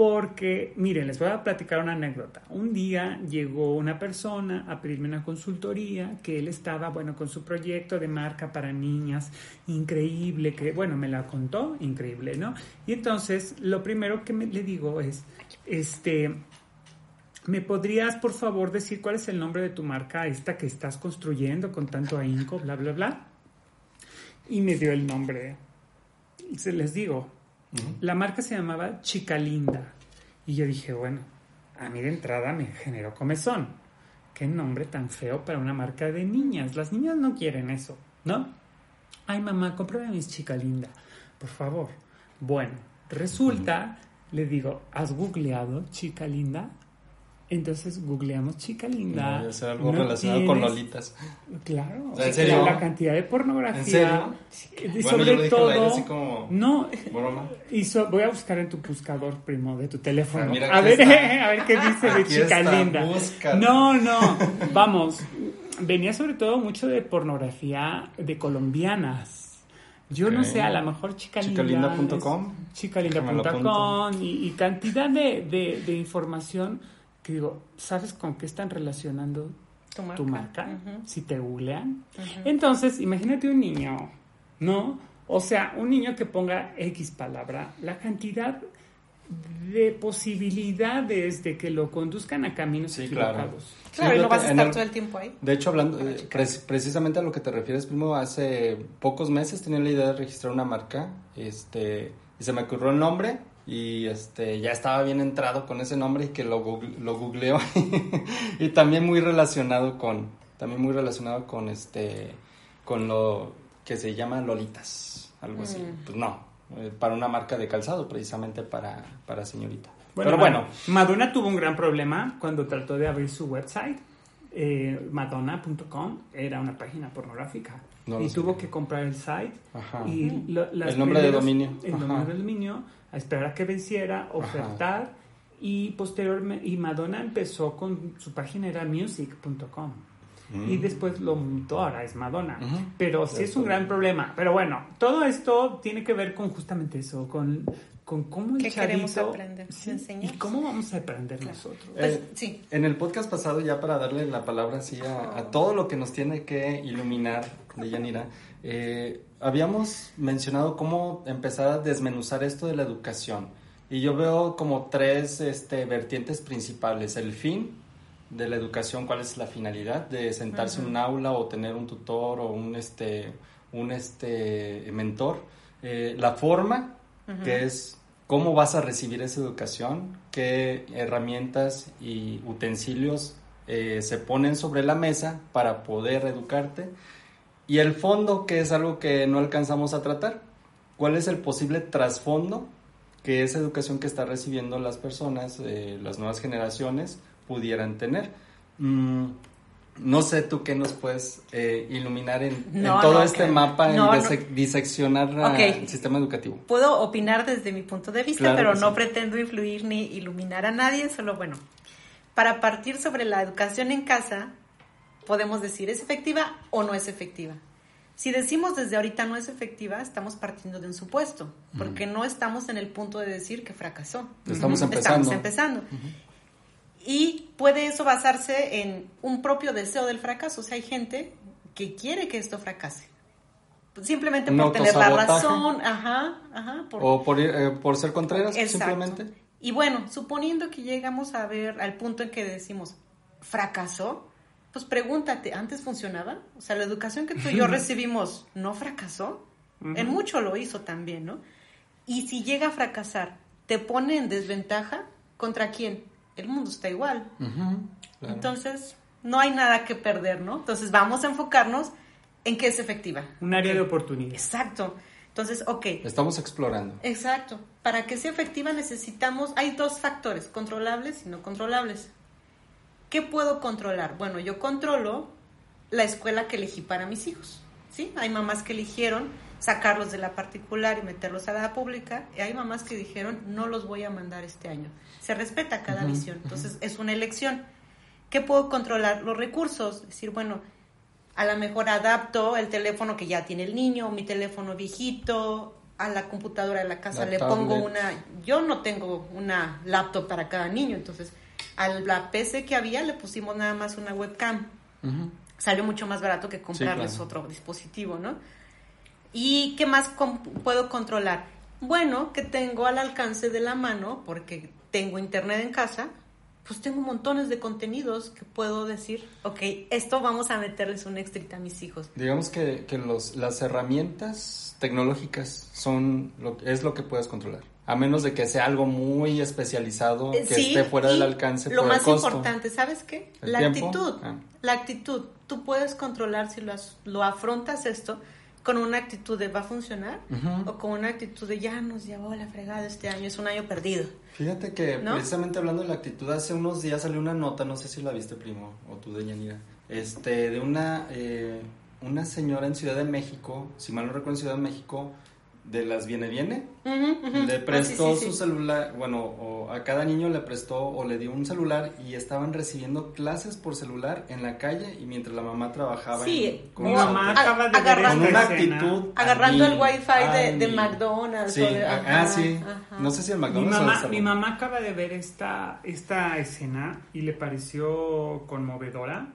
Porque, miren, les voy a platicar una anécdota. Un día llegó una persona a pedirme una consultoría que él estaba, bueno, con su proyecto de marca para niñas, increíble, que, bueno, me la contó, increíble, ¿no? Y entonces, lo primero que me, le digo es, este, ¿me podrías, por favor, decir cuál es el nombre de tu marca, esta que estás construyendo con tanto ahínco, bla, bla, bla? Y me dio el nombre. Se les digo, la marca se llamaba Chica Linda. Y yo dije, bueno, a mí de entrada me generó comezón. Qué nombre tan feo para una marca de niñas. Las niñas no quieren eso, ¿no? Ay, mamá, cómprame mis Chica Linda, por favor. Bueno, resulta, le digo, ¿has googleado Chica Linda? Entonces googleamos Chica Linda. No, ser algo No relacionado con Lolitas. Claro, ¿En o sea, serio? la cantidad de pornografía. ¿En serio? Y Bueno, yo sobre aire todo, así como- no, Broma. *laughs* y so- voy a buscar en tu buscador, primo, de tu teléfono. Ah, mira, a ver, está. *laughs* a ver qué dice de Aquí chica está, linda. búscalo. No, no, vamos. Venía sobre todo mucho de pornografía de colombianas. Yo no sé, a lo mejor chica Chicalinda.com. es- Chicalinda.com y, y cantidad de, de- de información que digo, ¿sabes con qué están relacionando Tu marca. tu marca? Ujú. Si te googlean. Entonces, imagínate un niño, ¿no? O sea, un niño que ponga X palabra, la cantidad de posibilidades de que lo conduzcan a caminos Sí, claro. equivocados. Claro, Sí, y no vas a estar el- todo el tiempo ahí. De hecho, hablando eh, pre- precisamente a lo que te refieres, primo, hace pocos meses tenía la idea de registrar una marca, este, y se me ocurrió el nombre y este ya estaba bien entrado con ese nombre y que lo, google- lo googleo *laughs* y también muy relacionado con también muy relacionado con este con lo que se llama Lolitas, algo así. Mm. Pues no, eh, para una marca de calzado precisamente para para señorita. Bueno, Pero bueno, Madonna tuvo un gran problema cuando trató de abrir su website. Eh, Madonna.com era una página pornográfica. No y tuvo sabía. que comprar el site Ajá. y lo- las El nombre de primeros- dominio. El Ajá. nombre de dominio, a esperar a que venciera, ofertar. Y posteriormente, y Madonna empezó con su página era music.com. Y Mm. después lo mutó, ahora es Madonna. Pero sí es un gran problema. Pero bueno, todo esto tiene que ver con justamente eso, con, con cómo el ¿Qué queremos aprender? Sí, y cómo vamos a aprender Claro. nosotros. Pues, Eh, sí. En el podcast pasado, ya para darle la palabra así a, a todo lo que nos tiene que iluminar de Yanira, eh, habíamos mencionado cómo empezar a desmenuzar esto de la educación. Y yo veo como tres este, vertientes principales. El fin de la educación, cuál es la finalidad de sentarse en un aula o tener un tutor o un, este, un este, mentor. Eh, la forma, que es cómo vas a recibir esa educación, qué herramientas y utensilios eh, se ponen sobre la mesa para poder educarte. Y el fondo, que es algo que no alcanzamos a tratar. ¿Cuál es el posible trasfondo que esa educación que están recibiendo las personas, eh, las nuevas generaciones, pudieran tener? Mm, no sé tú qué nos puedes eh, iluminar en, en No, todo no, este que- mapa no, dise- diseccionar ah, Ok. el sistema educativo. Puedo opinar desde mi punto de vista, Claro pero no sí. pretendo influir ni iluminar a nadie, solo bueno. Para partir sobre la educación en casa, podemos decir es efectiva o no es efectiva. Si decimos desde ahorita no es efectiva, estamos partiendo de un supuesto, porque no estamos en el punto de decir que fracasó. Estamos empezando. Estamos empezando. Y puede eso basarse en un propio deseo del fracaso. O sea, hay gente que quiere que esto fracase. Simplemente por tener la razón, ajá, ajá, por- O por, eh, por ser contreras, Exacto. simplemente. Y bueno, suponiendo que llegamos a ver al punto en que decimos, fracasó, pues pregúntate, ¿antes funcionaba? O sea, la educación que tú y yo *laughs* recibimos no fracasó. En mucho lo hizo también, ¿no? Y si llega a fracasar, ¿te pone en desventaja? ¿Contra quién? El mundo está igual. Claro. Entonces, no hay nada que perder, ¿no? Entonces, vamos a enfocarnos en que es efectiva. Un área de oportunidad. Exacto. Entonces, ok, Estamos explorando. Exacto. Para que sea efectiva necesitamos, hay dos factores, controlables y no controlables. ¿Qué puedo controlar? Bueno, yo controlo la escuela que elegí para mis hijos. ¿sí? Hay mamás que eligieron sacarlos de la particular y meterlos a la pública, y hay mamás que dijeron, no los voy a mandar este año. Se respeta cada visión, entonces es una elección. ¿Qué puedo controlar? Los recursos, decir, bueno, a lo mejor adapto el teléfono que ya tiene el niño, mi teléfono viejito, a la computadora de la casa La le pongo una, yo no tengo una laptop para cada niño, entonces a la PC que había le pusimos nada más una webcam. Salió mucho más barato que comprarles claro. otro dispositivo, ¿no? ¿Y qué más puedo controlar? Bueno, que tengo al alcance de la mano, porque tengo internet en casa, pues tengo montones de contenidos que puedo decir, ok, esto vamos a meterles un extrita a mis hijos. Digamos que, que los, las herramientas tecnológicas son lo, es lo que puedes controlar. A menos de que sea algo muy especializado, que Eh, sí, esté fuera del alcance Lo por más el costo. importante, ¿sabes qué? ¿El La tiempo? actitud. Ah. La actitud. Tú puedes controlar si lo, lo afrontas esto con una actitud de va a funcionar o con una actitud de ya nos llevó la fregada este año, es un año perdido. Fíjate que ¿No? precisamente hablando de la actitud, hace unos días salió una nota, no sé si la viste, primo, o tú de Yanira, este, de una, eh, una señora en Ciudad de México, si mal no recuerdo en Ciudad de México, de las Viene Viene, le Ah, prestó sí, sí, su sí. celular, bueno, o a cada niño le prestó o le dio un celular y estaban recibiendo clases por celular en la calle y mientras la mamá trabajaba Sí, en- con, Mi mamá acaba de agarrando- con una actitud Agarrando el wifi de, de. McDonald's. Sí, o de- ah, ajá, ah, sí. ajá. No sé si el Mi McDonald's o el mamá, mi mamá acaba de ver esta, esta escena y le pareció conmovedora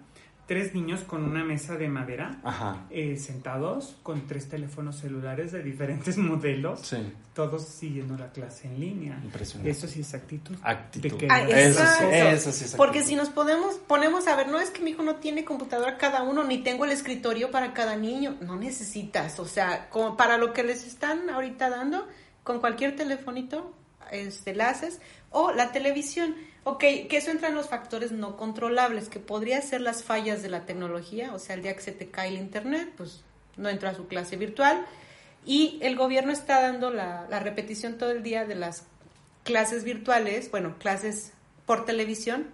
tres niños con una mesa de madera, Ajá. eh, sentados con tres teléfonos celulares de diferentes *laughs* modelos, Sí. todos siguiendo la clase en línea. Impresionante. Eso sí es actitud. Actitud. Ah, Eso sí, eso sí es Porque actitud. si nos podemos, ponemos a ver, no es que mi hijo no tiene computadora cada uno, ni tengo el escritorio para cada niño, no necesitas, o sea, como para lo que les están ahorita dando, con cualquier telefonito, este, la haces, o la televisión, ok, que eso entra en los factores no controlables, que podría ser las fallas de la tecnología, o sea, el día que se te cae el internet, pues no entra a su clase virtual, y el gobierno está dando la, la repetición todo el día de las clases virtuales, bueno, clases por televisión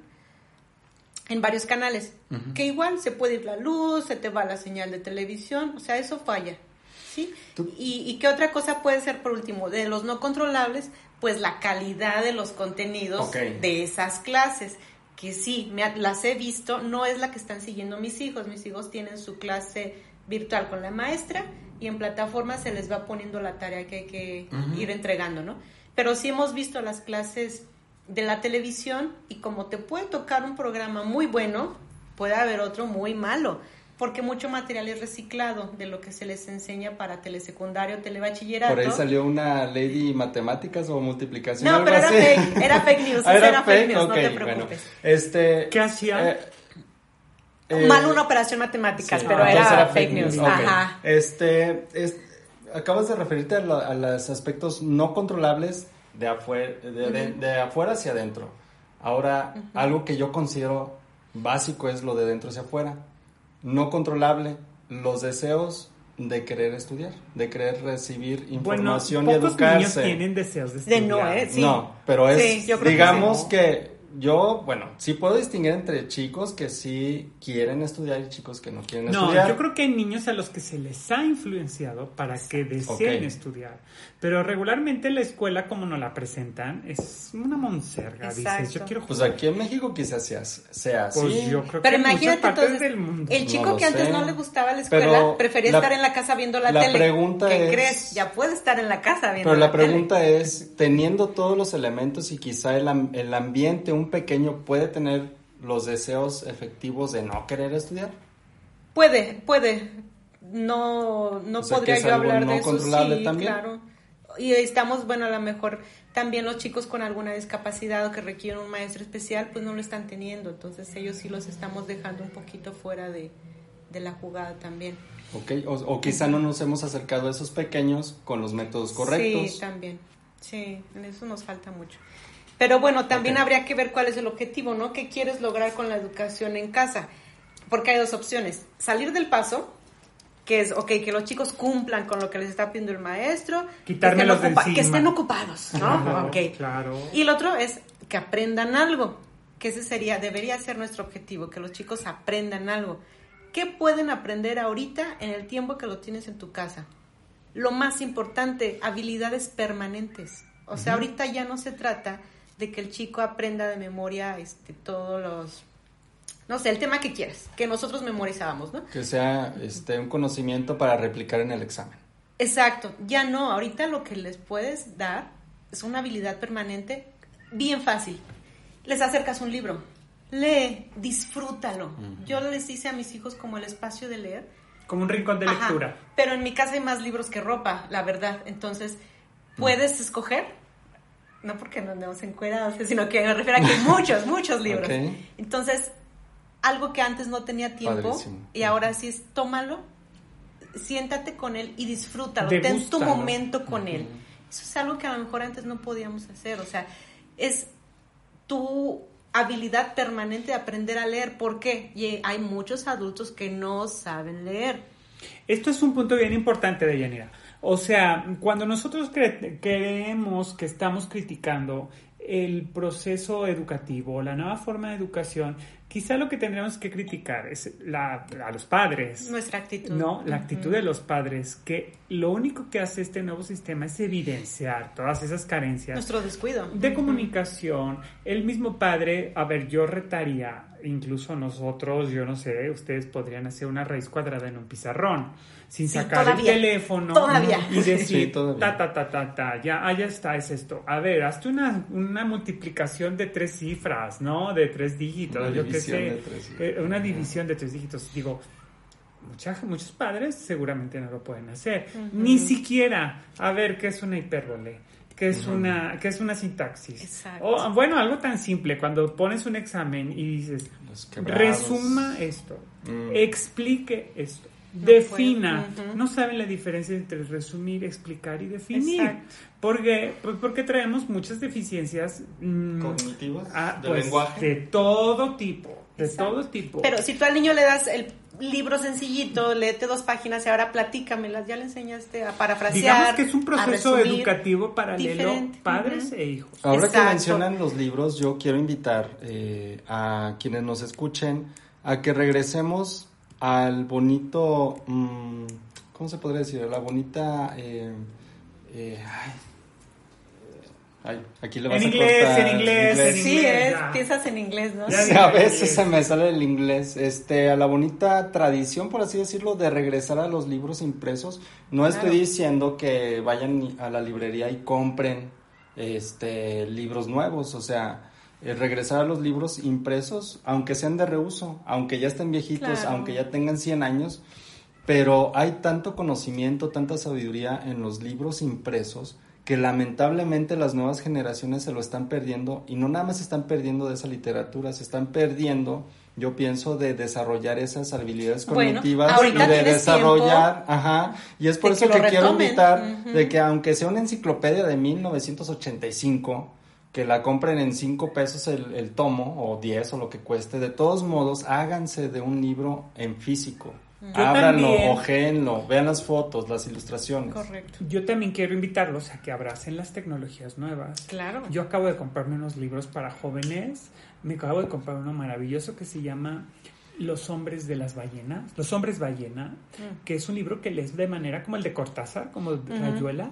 en varios canales, que igual se puede ir la luz, se te va la señal de televisión, o sea, eso falla, ¿sí? Y, y qué otra cosa puede ser, por último, de los no controlables, pues la calidad de los contenidos de esas clases, que sí, me las he visto, no es la que están siguiendo mis hijos, mis hijos tienen su clase virtual con la maestra y en plataforma se les va poniendo la tarea que hay que ir entregando, ¿no? Pero sí hemos visto las clases de la televisión y como te puede tocar un programa muy bueno, puede haber otro muy malo, porque mucho material es reciclado de lo que se les enseña para telesecundario, telebachillerato. Por ahí salió una lady matemáticas o multiplicación. No, algo pero era así. fake, era fake news, *laughs* Ah, era fake news, no te bueno. preocupes. Este, ¿Qué hacía? eh, eh, Mal una operación matemáticas, sí, pero entonces era, fake news. Ajá. Este, es- acabas de referirte a, lo- a los aspectos no controlables de afuera, de, de- de afuera hacia adentro. Ahora, algo que yo considero básico es lo de dentro hacia afuera. No controlable, los deseos de querer estudiar, de querer recibir Bueno, información y pocos niños educarse. tienen deseos de De estudiar. no, ¿eh? Sí. No, pero es, Sí, yo creo que digamos sí. que, yo, bueno, sí puedo distinguir entre chicos que sí quieren estudiar y chicos que no quieren No, estudiar. yo creo que hay niños a los que se les ha influenciado para que deseen Ok. estudiar. Pero regularmente la escuela, como nos la presentan, es una monserga. Dices, Exacto. yo quiero Pues jugar. aquí en México quizás sea, sea así. Pues yo creo Pero que en imagínate partes entonces, del mundo. el chico No que antes sé. no le gustaba la escuela, Pero prefería la- estar en la casa viendo la, la tele. pregunta ¿Qué es- crees? Ya puede estar en la casa viendo Pero la tele. pregunta es, teniendo todos los elementos y quizá el, el ambiente, un pequeño, puede tener los deseos efectivos de no querer estudiar. Puede, puede. No, no O sea, podría que es yo algo hablar no de eso. controlable sí, también. claro. Y estamos, bueno, a lo mejor también los chicos con alguna discapacidad o que requieren un maestro especial, pues no lo están teniendo. Entonces ellos sí los estamos dejando un poquito fuera de, de la jugada también. ¿ok? O, o quizá no nos hemos acercado a esos pequeños con los métodos correctos. Sí, también. Sí, en eso nos falta mucho. Pero bueno, también habría que ver cuál es el objetivo, ¿no? ¿Qué quieres lograr con la educación en casa? Porque hay dos opciones. Salir del paso, que es, ok, que los chicos cumplan con lo que les está pidiendo el maestro. que estén Quitármelos de ocupa- encima. Que estén ocupados, ¿no? *laughs* Claro, ok. claro. Y el otro es que aprendan algo, que ese sería, debería ser nuestro objetivo, que los chicos aprendan algo. ¿Qué pueden aprender ahorita en el tiempo que lo tienes en tu casa? Lo más importante, habilidades permanentes. O sea, ahorita ya no se trata de que el chico aprenda de memoria este, todos los, no sé, el tema que quieras, que nosotros memorizábamos, ¿no? Que sea este, un conocimiento para replicar en el examen. Exacto, ya no, ahorita lo que les puedes dar es una habilidad permanente bien fácil. Les acercas un libro, lee, disfrútalo. Yo les hice a mis hijos como el espacio de leer. Como un rincón de Ajá, lectura. pero en mi casa hay más libros que ropa, la verdad. Entonces, puedes escoger, no porque no andemos encuerados, sino que me refiero a que hay muchos, muchos *laughs* libros. Entonces, algo que antes no tenía tiempo Padrísimo. y ahora sí es, tómalo, siéntate con él y disfrútalo, ten tu momento con él. Eso es algo que a lo mejor antes no podíamos hacer, o sea, es tu habilidad permanente de aprender a leer. ¿Por qué? Y hay muchos adultos que no saben leer. Esto es un punto bien importante de Yanira. O sea, cuando nosotros cre- creemos que estamos criticando el proceso educativo, la nueva forma de educación, quizá lo que tendríamos que criticar es la, a los padres. Nuestra actitud. No, la actitud de los padres, que lo único que hace este nuevo sistema es evidenciar todas esas carencias Nuestro descuido. de comunicación. El mismo padre, a ver, yo retaría, incluso nosotros, yo no sé, ustedes podrían hacer una raíz cuadrada en un pizarrón, sin Sí, sacar todavía, el teléfono todavía. y decir, Sí, todavía. ta, ta, ta, ta, ta, ya, ah, ya está, es esto. A ver, hazte una, una multiplicación de tres cifras, ¿no? De tres dígitos, Muy yo qué sé. eh, una división de tres dígitos. Digo, muchos padres seguramente no lo pueden hacer. Ni siquiera, a ver, ¿qué es una hipérbole? ¿Qué es, una, ¿qué es una sintaxis? O, bueno, algo tan simple, cuando pones un examen y dices, resuma esto, mm. explique esto, defina. No saben la diferencia entre resumir, explicar y definir. Porque, pues porque traemos muchas deficiencias mm, cognitivas ah, de pues, lenguaje. De todo tipo, de todo tipo. Pero si tú al niño le das el libro sencillito, léete dos páginas y ahora platícamelas, ya le enseñaste a parafrasear. Digamos que es un proceso educativo paralelo padres e hijos. Ahora que mencionan los libros, yo quiero invitar eh, a quienes nos escuchen a que regresemos al bonito, mm, ¿cómo se podría decir? A la bonita... Eh, eh, Ay, aquí le vas en inglés, En inglés, en inglés. Sí, es, piensas en inglés, ¿no? a veces se me sale el inglés. Este, a la bonita tradición, por así decirlo, de regresar a los libros impresos. No estoy diciendo que vayan a la librería y compren este libros nuevos, o sea, eh, regresar a los libros impresos, aunque sean de reuso, aunque ya estén viejitos, aunque ya tengan 100 años, pero hay tanto conocimiento, tanta sabiduría en los libros impresos que lamentablemente las nuevas generaciones se lo están perdiendo y no nada más se están perdiendo de esa literatura, se están perdiendo, yo pienso, de desarrollar esas habilidades cognitivas y de desarrollar, ajá, y es por eso que, quiero invitar de que aunque sea una enciclopedia de 1985, que la compren en 5 pesos el, el tomo o 10 o lo que cueste, de todos modos háganse de un libro en físico Ábranlo, ojéenlo, vean las fotos, las ilustraciones. Correcto. Yo también quiero invitarlos a que abracen las tecnologías nuevas. Claro. Yo acabo de comprarme unos libros para jóvenes. Me acabo de comprar uno maravilloso que se llama Los hombres de las ballenas, Los hombres ballena, mm. que es un libro que lees de manera como el de Cortázar, como de Rayuela,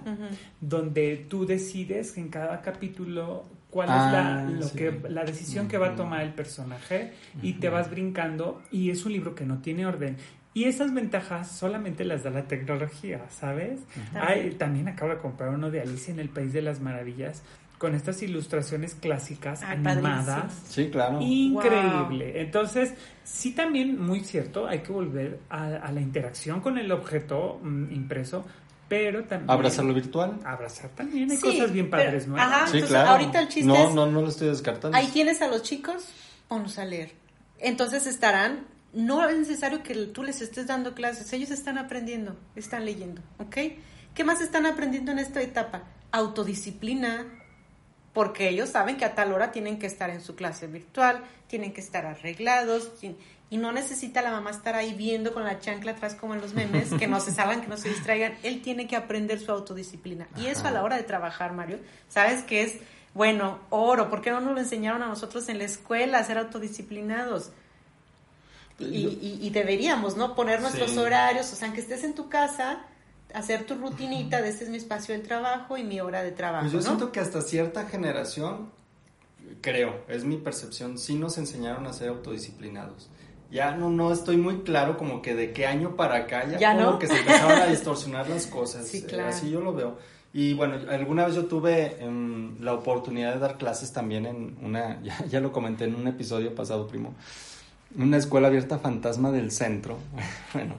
donde tú decides en cada capítulo cuál es la, ah, que, la decisión que va a tomar el personaje y te vas brincando y es un libro que no tiene orden. Y esas ventajas solamente las da la tecnología, ¿sabes? también acabo de comprar uno de Alicia en el País de las Maravillas con estas ilustraciones clásicas animadas. Sí, claro. Increíble. Entonces, sí también, muy cierto, hay que volver a, la interacción con el objeto mm, impreso, pero también... Abrazarlo virtual. Abrazar también, hay cosas bien padres ¿no? Ajá, sí, claro. ahorita el chiste no, No, no lo estoy descartando. Ahí tienes a los chicos, ponlos a leer. Entonces estarán no es necesario que tú les estés dando clases, ellos están aprendiendo, están leyendo, ¿ok? ¿Qué más están aprendiendo en esta etapa? Autodisciplina, porque ellos saben que a tal hora tienen que estar en su clase virtual, tienen que estar arreglados, y no necesita la mamá estar ahí viendo con la chancla atrás como en los memes, que no se salgan, que no se distraigan. Él tiene que aprender su autodisciplina. Y eso a la hora de trabajar, Mario, sabes que es, bueno, oro, ¿por qué no nos lo enseñaron a nosotros en la escuela a ser autodisciplinados? Y, deberíamos, ¿no? Poner nuestros horarios, o sea, que estés en tu casa, hacer tu rutinita de este es mi espacio de trabajo y mi hora de trabajo. Pues yo siento que hasta cierta generación, creo, es mi percepción, sí nos enseñaron a ser autodisciplinados. Ya no, no estoy muy claro como que de qué año para acá ya, como que se empezaron a *laughs* distorsionar las cosas. Sí, claro. Así yo lo veo. Y bueno, alguna vez yo tuve em, la oportunidad de dar clases también en una, *laughs* ya, ya, lo comenté en un episodio pasado, primo, una escuela abierta fantasma del centro. *laughs* bueno,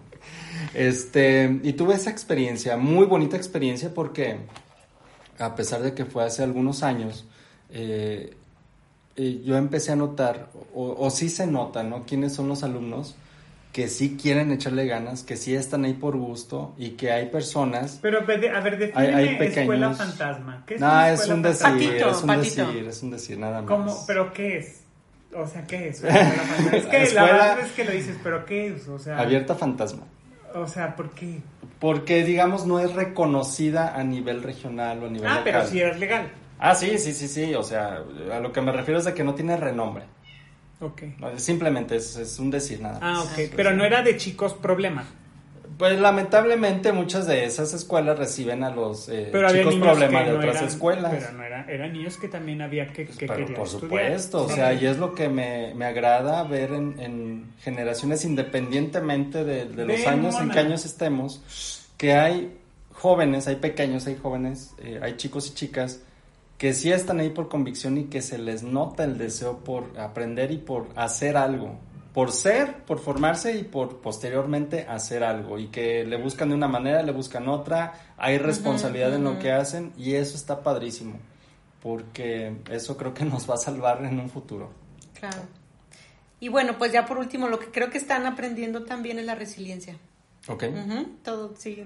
este, y tuve esa experiencia, muy bonita experiencia porque a pesar de que fue hace algunos años, eh, eh, yo empecé a notar, o, sí se nota, ¿no? ¿Quiénes son los alumnos? que sí quieren echarle ganas, que sí están ahí por gusto y que hay personas. Pero a ver, define escuela fantasma. ¿Qué es no, es un decir, es un decir, es un decir, nada más. ¿Cómo? ¿Pero qué es? O sea, ¿qué es? es que la verdad es que lo dices, pero ¿qué es? O sea, abierta fantasma. O sea, ¿por qué? Porque, digamos, no es reconocida a nivel regional o a nivel Ah, pero sí es legal. Ah, sí, sí, sí, sí. O sea, a lo que me refiero es de que no tiene renombre. Ok. Simplemente es, es un decir nada Ah, ok. Pero no era de chicos problema. Pues lamentablemente muchas de esas escuelas reciben a los eh, chicos problemas de otras escuelas. Pero no eran niños que también había que, que Por supuesto, o sea, y es lo que me, me agrada ver en, en, generaciones independientemente de, de los años en que años estemos, que hay jóvenes, hay pequeños, hay jóvenes, eh, hay chicos y chicas que sí están ahí por convicción y que se les nota el deseo por aprender y por hacer algo, por ser, por formarse y por posteriormente hacer algo y que le buscan de una manera, le buscan otra, hay responsabilidad en lo que hacen y eso está padrísimo, porque eso creo que nos va a salvar en un futuro. Claro. Y bueno, pues ya por último, lo que creo que están aprendiendo también es la resiliencia. Ok. Todo, sí,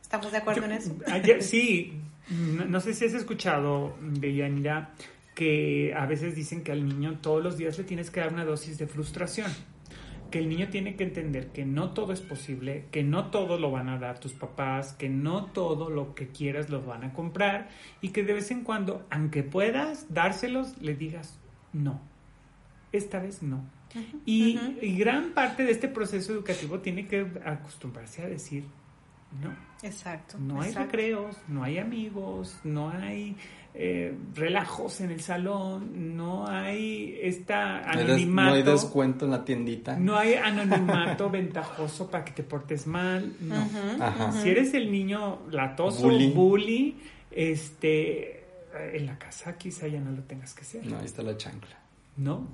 estamos de acuerdo en eso. sí, no, sé si has escuchado, Deyanira, que a veces dicen que al niño todos los días le tienes que dar una dosis de frustración. Que el niño tiene que entender que no todo es posible, que no todo lo van a dar tus papás, que no todo lo que quieras lo van a comprar y que de vez en cuando, aunque puedas dárselos, le digas no. Esta vez no y, gran parte de este proceso educativo tiene que acostumbrarse a decir no. Exacto. No hay recreos, no hay amigos, no hay eh, relajos en el salón, no hay esta anonimato. No hay descuento en la tiendita. No hay anonimato *laughs* ventajoso para que te portes mal. No. Si eres el niño latoso, bully. bully, este, en la casa quizá ya no lo tengas que ser. No, ahí está la chancla. ¿No?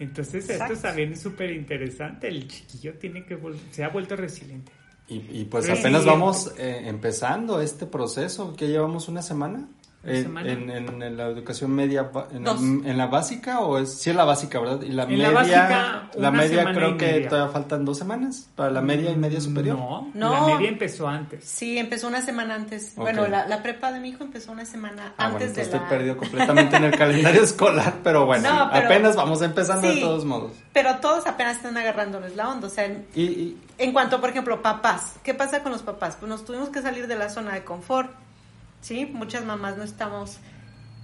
Entonces esto también es súper interesante. El chiquillo tiene que se ha vuelto resiliente. Y, pues apenas vamos eh, empezando este proceso, que llevamos una semana. En, en, la educación media, en la, básica o es, sí es la básica, ¿verdad? Y la media, la, media creo que todavía faltan dos semanas para la media y media superior. No, no, la media empezó antes. Sí, empezó una semana antes. Bueno, la, prepa de mi hijo empezó una semana ah, antes de estoy perdido *laughs* completamente en el calendario escolar, pero bueno, apenas vamos empezando de todos modos. Pero todos apenas están agarrándoles la onda, o sea, y, en cuanto, por ejemplo, papás, ¿qué pasa con los papás? Pues nos tuvimos que salir de la zona de confort ¿sí? Muchas mamás no estamos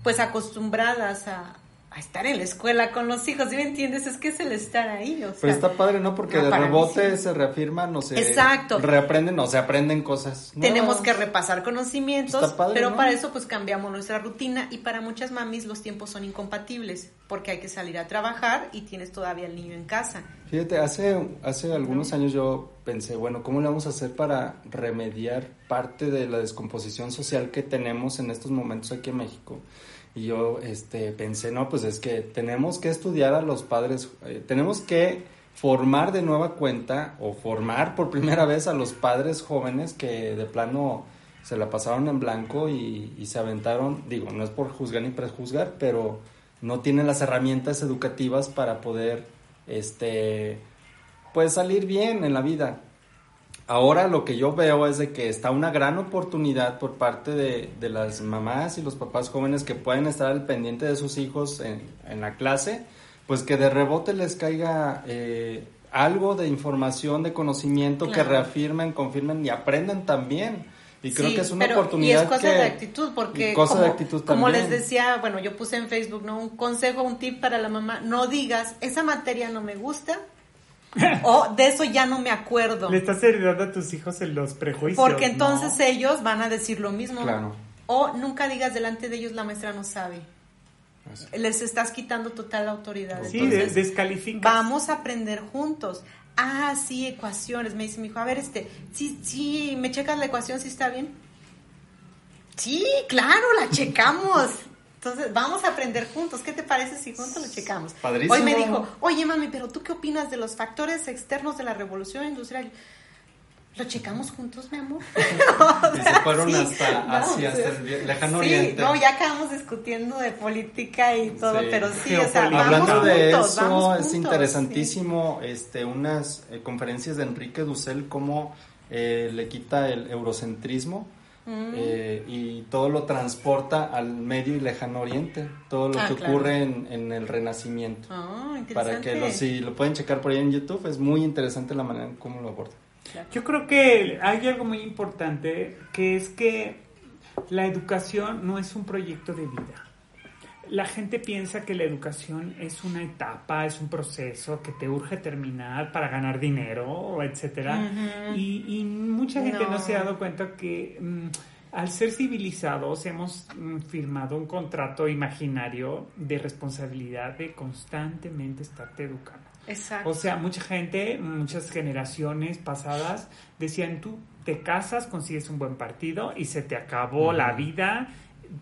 pues acostumbradas a, estar en la escuela con los hijos, ¿sí me entiendes? Es que es el estar ahí, o Pero está padre, ¿no? Porque de rebote se reafirman, no se Exacto. reaprenden, o se aprenden cosas. Tenemos que repasar conocimientos, pero para eso pues cambiamos nuestra rutina y para muchas mamis los tiempos son incompatibles, porque hay que salir a trabajar y tienes todavía el niño en casa. Fíjate, hace, hace algunos años yo pensé, bueno, ¿cómo le vamos a hacer para remediar parte de la descomposición social que tenemos en estos momentos aquí en México? Y yo este, pensé, no, pues es que tenemos que estudiar a los padres, eh, tenemos que formar de nueva cuenta o formar por primera vez a los padres jóvenes que de plano se la pasaron en blanco y, se aventaron, digo, no es por juzgar ni prejuzgar, pero no tienen las herramientas educativas para poder este, pues salir bien en la vida. Ahora lo que yo veo es de que está una gran oportunidad por parte de, las mamás y los papás jóvenes que pueden estar al pendiente de sus hijos en, la clase, pues que de rebote les caiga eh, algo de información, de conocimiento, que reafirmen, confirmen y aprendan también. Y creo que es una oportunidad. Y es cosa de actitud, porque como, de actitud como les decía, bueno, yo puse en Facebook, ¿no? Un consejo, un tip para la mamá, no digas, esa materia no me gusta, *laughs* o de eso ya no me acuerdo. Le estás heredando a tus hijos en los prejuicios. Porque entonces ellos van a decir lo mismo. Claro. O nunca digas delante de ellos la maestra no sabe. Les estás quitando total autoridad. Sí, descalificas. Vamos a aprender juntos. Ah, sí, ecuaciones. Me dice mi hijo, a ver, este, sí, sí, ¿me checas la ecuación si está bien? Sí, claro, la checamos. Entonces, vamos a aprender juntos. ¿Qué te parece si juntos lo checamos? Padrísimo. Hoy me dijo, oye, mami, pero ¿tú qué opinas de los factores externos de la revolución industrial? ¿Lo checamos juntos, mi amor? *laughs* y se *laughs* fueron hasta Asia, hasta el lejano sí, No, ya acabamos discutiendo de política y todo, pero sí, o sea, Hablando de juntos, eso, es interesantísimo este, unas eh, conferencias de Enrique Dussel, cómo eh, le quita el eurocentrismo. Mm. Eh, y todo lo transporta al medio y lejano oriente, todo lo ah, que ocurre en, el renacimiento. Ah, para que lo, si lo pueden checar por ahí en YouTube, es muy interesante la manera en cómo lo aborda. Yo creo que hay algo muy importante, que es que la educación no es un proyecto de vida. La gente piensa que la educación es una etapa, es un proceso que te urge terminar para ganar dinero, etcétera. y, mucha gente no. se ha dado cuenta que mm, al ser civilizados hemos mm, firmado un contrato imaginario de responsabilidad de constantemente estarte educando. Exacto. O sea, mucha gente, muchas generaciones pasadas decían, tú te casas, consigues un buen partido y se te acabó la vida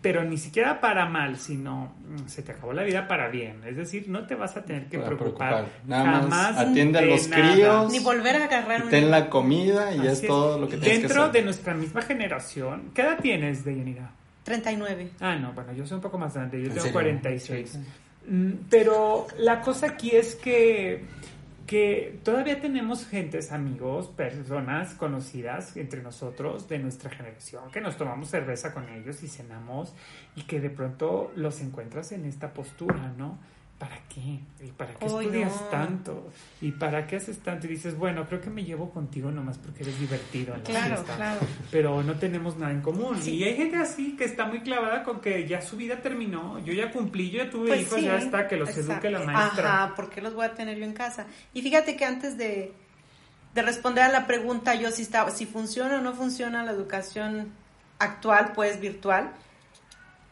pero ni siquiera para mal, sino mm, se te acabó la vida para bien. Es decir, no te vas a tener que preocupar. Nada más atiende a los críos. Ni volver a agarrar Ten la comida y es, todo lo que tienes que hacer. Dentro de nuestra misma generación, ¿qué edad tienes, Deyanira? 39. Ah, no, bueno, yo soy un poco más grande, yo tengo 46. Mm, pero la cosa aquí es que que todavía tenemos gentes, amigos, personas conocidas entre nosotros de nuestra generación, que nos tomamos cerveza con ellos y cenamos y que de pronto los encuentras en esta postura, ¿no? ¿Para qué? ¿Y para qué estudias tanto? ¿Y para qué haces tanto? Y dices, bueno, creo que me llevo contigo nomás porque eres divertido en la claro, Claro. Pero no tenemos nada en común. Y hay gente así que está muy clavada con que ya su vida terminó, yo ya cumplí, yo ya tuve pues hijos, ya está, que los eduque la maestra. Ajá, ¿por qué los voy a tener yo en casa? Y fíjate que antes de, de responder a la pregunta, yo si, estaba, si funciona o no funciona la educación actual, pues virtual,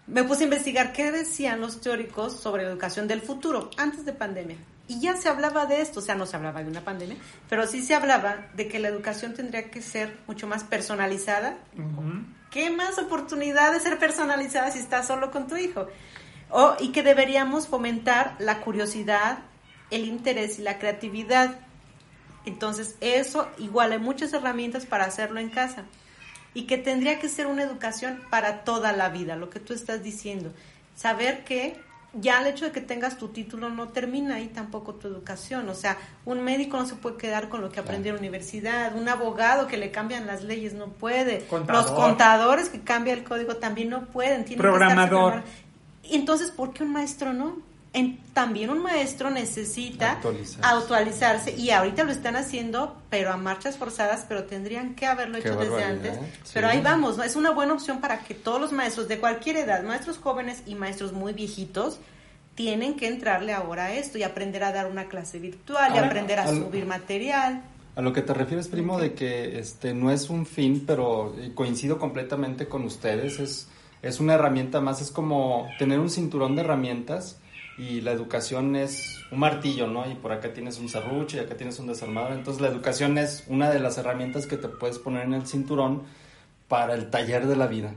me puse a investigar qué decían los teóricos sobre la educación del futuro antes de pandemia. Y ya se hablaba de esto, o sea, no se hablaba de una pandemia, pero sí se hablaba de que la educación tendría que ser mucho más personalizada. ¿Qué más oportunidad de ser personalizada si estás solo con tu hijo? O, y que deberíamos fomentar la curiosidad, el interés y la creatividad. Entonces, eso igual hay muchas herramientas para hacerlo en casa y que tendría que ser una educación para toda la vida, lo que tú estás diciendo. Saber que ya el hecho de que tengas tu título no termina ahí tampoco tu educación. O sea, un médico no se puede quedar con lo que aprendió en la universidad, un abogado que le cambian las leyes no puede, los contadores que cambian el código también no pueden. Tienen Programador. Entonces, ¿por qué un maestro no? También un maestro necesita actualizarse. y ahorita lo están haciendo, pero a marchas forzadas, pero tendrían que haberlo hecho desde antes. Pero ahí vamos, ¿no? es una buena opción para que todos los maestros de cualquier edad, maestros jóvenes y maestros muy viejitos, tienen que entrarle ahora a esto y aprender a dar una clase virtual y aprender a, subir material. A lo que te refieres, primo, de que este no es un fin, pero coincido completamente con ustedes, es, es una herramienta más, es como tener un cinturón de herramientas y la educación es un martillo, ¿no? Y por acá tienes un serrucho y acá tienes un desarmador. Entonces la educación es una de las herramientas que te puedes poner en el cinturón para el taller de la vida.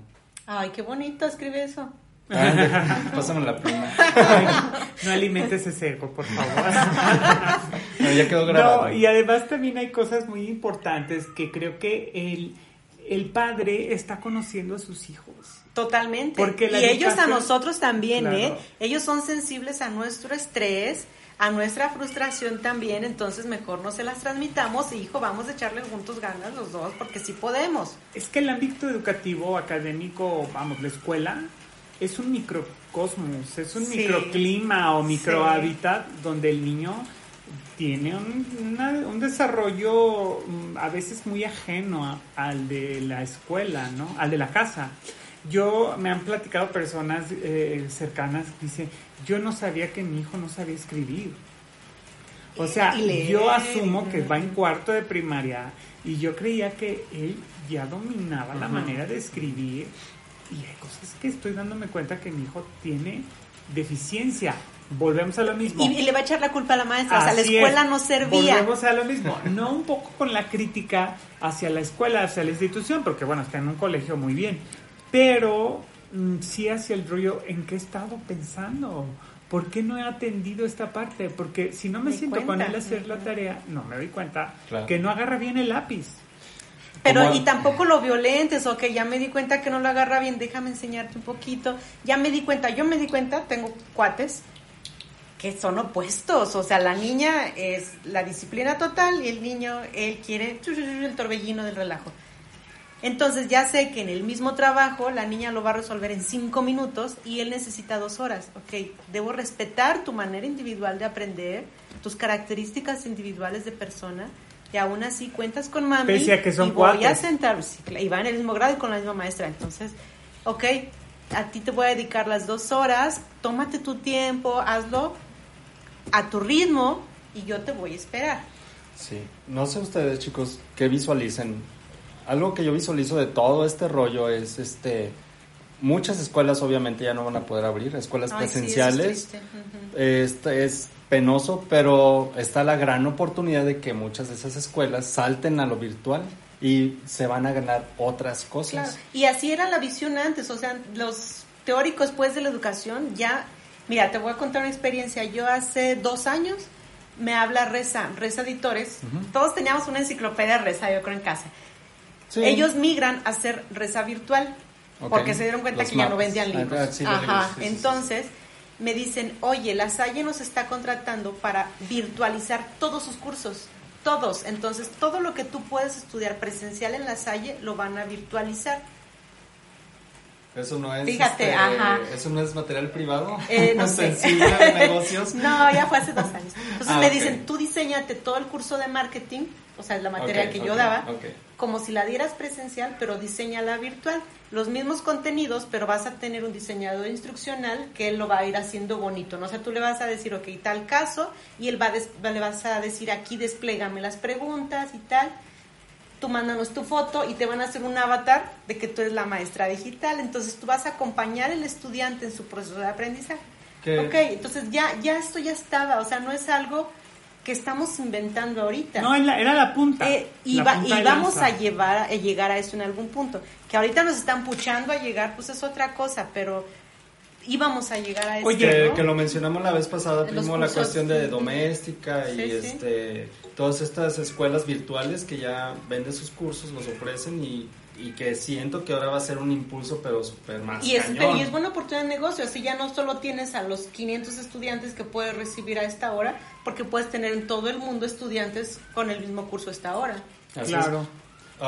Ay, qué bonito escribe eso. *laughs* Pásame la pluma. no alimentes ese ego, por favor. *laughs* no, ya quedó grabado. No, y además también hay cosas muy importantes que creo que el, el padre está conociendo a sus hijos. Totalmente. Porque y ellos a nosotros también, ¿eh? Ellos son sensibles a nuestro estrés, a nuestra frustración también, entonces mejor no se las transmitamos y hijo, vamos a echarle juntos ganas los dos porque sí podemos. Es que el ámbito educativo, académico, vamos, la escuela, es un microcosmos, es un microclima o microhábitat donde el niño tiene un, un, desarrollo mm, a veces muy ajeno al de la escuela, ¿no? Al de la casa. Yo me han platicado personas eh, cercanas que dicen, yo no sabía que mi hijo no sabía escribir. O sea, yo asumo que va en cuarto de primaria y yo creía que él ya dominaba la manera de escribir y hay cosas que estoy dándome cuenta que mi hijo tiene deficiencia. Volvemos a lo mismo. Y, le va a echar la culpa a la maestra. o sea, la escuela no servía. Volvemos a lo mismo. No un poco con la crítica hacia la escuela, hacia la institución, porque bueno, está en un colegio muy bien pero mm, sí hacia el rollo en qué he estado pensando. ¿Por qué no he atendido esta parte? Porque si no me, siento con él a hacer la tarea, no me doy cuenta que no agarra bien el lápiz. Pero y tampoco lo violentes, ok, ya me di cuenta que no lo agarra bien, déjame enseñarte un poquito. Ya me di cuenta, yo me di cuenta, tengo cuates que son opuestos, o sea, la niña es la disciplina total y el niño, él quiere el torbellino del relajo. Entonces ya sé que en el mismo trabajo la niña lo va a resolver en cinco minutos y él necesita dos horas. Ok, debo respetar tu manera individual de aprender, tus características individuales de persona y aún así cuentas con mami Pese a que son y voy a sentar, y va en el mismo grado y con la misma maestra. Entonces, ok, a ti te voy a dedicar las dos horas, tómate tu tiempo, hazlo a tu ritmo y yo te voy a esperar. Sí, no sé ustedes chicos, ¿qué visualicen algo que yo visualizo de todo este rollo es este muchas escuelas obviamente ya no van a poder abrir, escuelas presenciales. es, es, penoso, pero está la gran oportunidad de que muchas de esas escuelas salten a lo virtual y se van a ganar otras cosas. Y así era la visión antes, o sea, los teóricos pues de la educación, ya, mira, te voy a contar una experiencia. Yo hace dos años me habla Reza, Reza Editores. Todos teníamos una enciclopedia Reza, yo creo, en casa. Ellos migran a hacer Reza virtual porque se dieron cuenta que ya no vendían ah, libros. Ajá, entonces me dicen, oye, la Salle nos está contratando para virtualizar todos sus cursos. Todos. Entonces, todo lo que tú puedes estudiar presencial en la Salle lo van a virtualizar. Eso no es. Fíjate, este, ajá. Eso no es material privado. Eh, *laughs* no sé. de negocios. *laughs* No, ya fue hace dos años. *laughs* Entonces ah, me dicen, tú diseñate todo el curso de marketing, o sea, la materia que yo daba, como si la dieras presencial, pero diseñala virtual. Los mismos contenidos, pero vas a tener un diseñador instruccional que él lo va a ir haciendo bonito. ¿no? O sea, tú le vas a decir, ok, tal caso, y él va le vas a decir, aquí desplégame las preguntas y tal tú mándanos tu foto y te van a hacer un avatar de que tú eres la maestra digital. Entonces tú vas a acompañar al estudiante en su proceso de aprendizaje. Ok, entonces ya, ya esto ya estaba, o sea, no es algo que estamos inventando ahorita. No, era la punta. Eh, y, vamos a llevar a llegar a eso en algún punto. Que ahorita nos están puchando a llegar, pues es otra cosa, pero íbamos a llegar a eso. Oye, que, lo mencionamos la vez pasada, primo, la cuestión de doméstica y este todas estas escuelas virtuales que ya venden sus cursos, los ofrecen y, que siento que ahora va a ser un impulso, pero súper más. Y es, y es buena oportunidad de negocio, así ya no solo tienes a los 500 estudiantes que puedes recibir a esta hora, porque puedes tener en todo el mundo estudiantes con el mismo curso a esta hora. claro.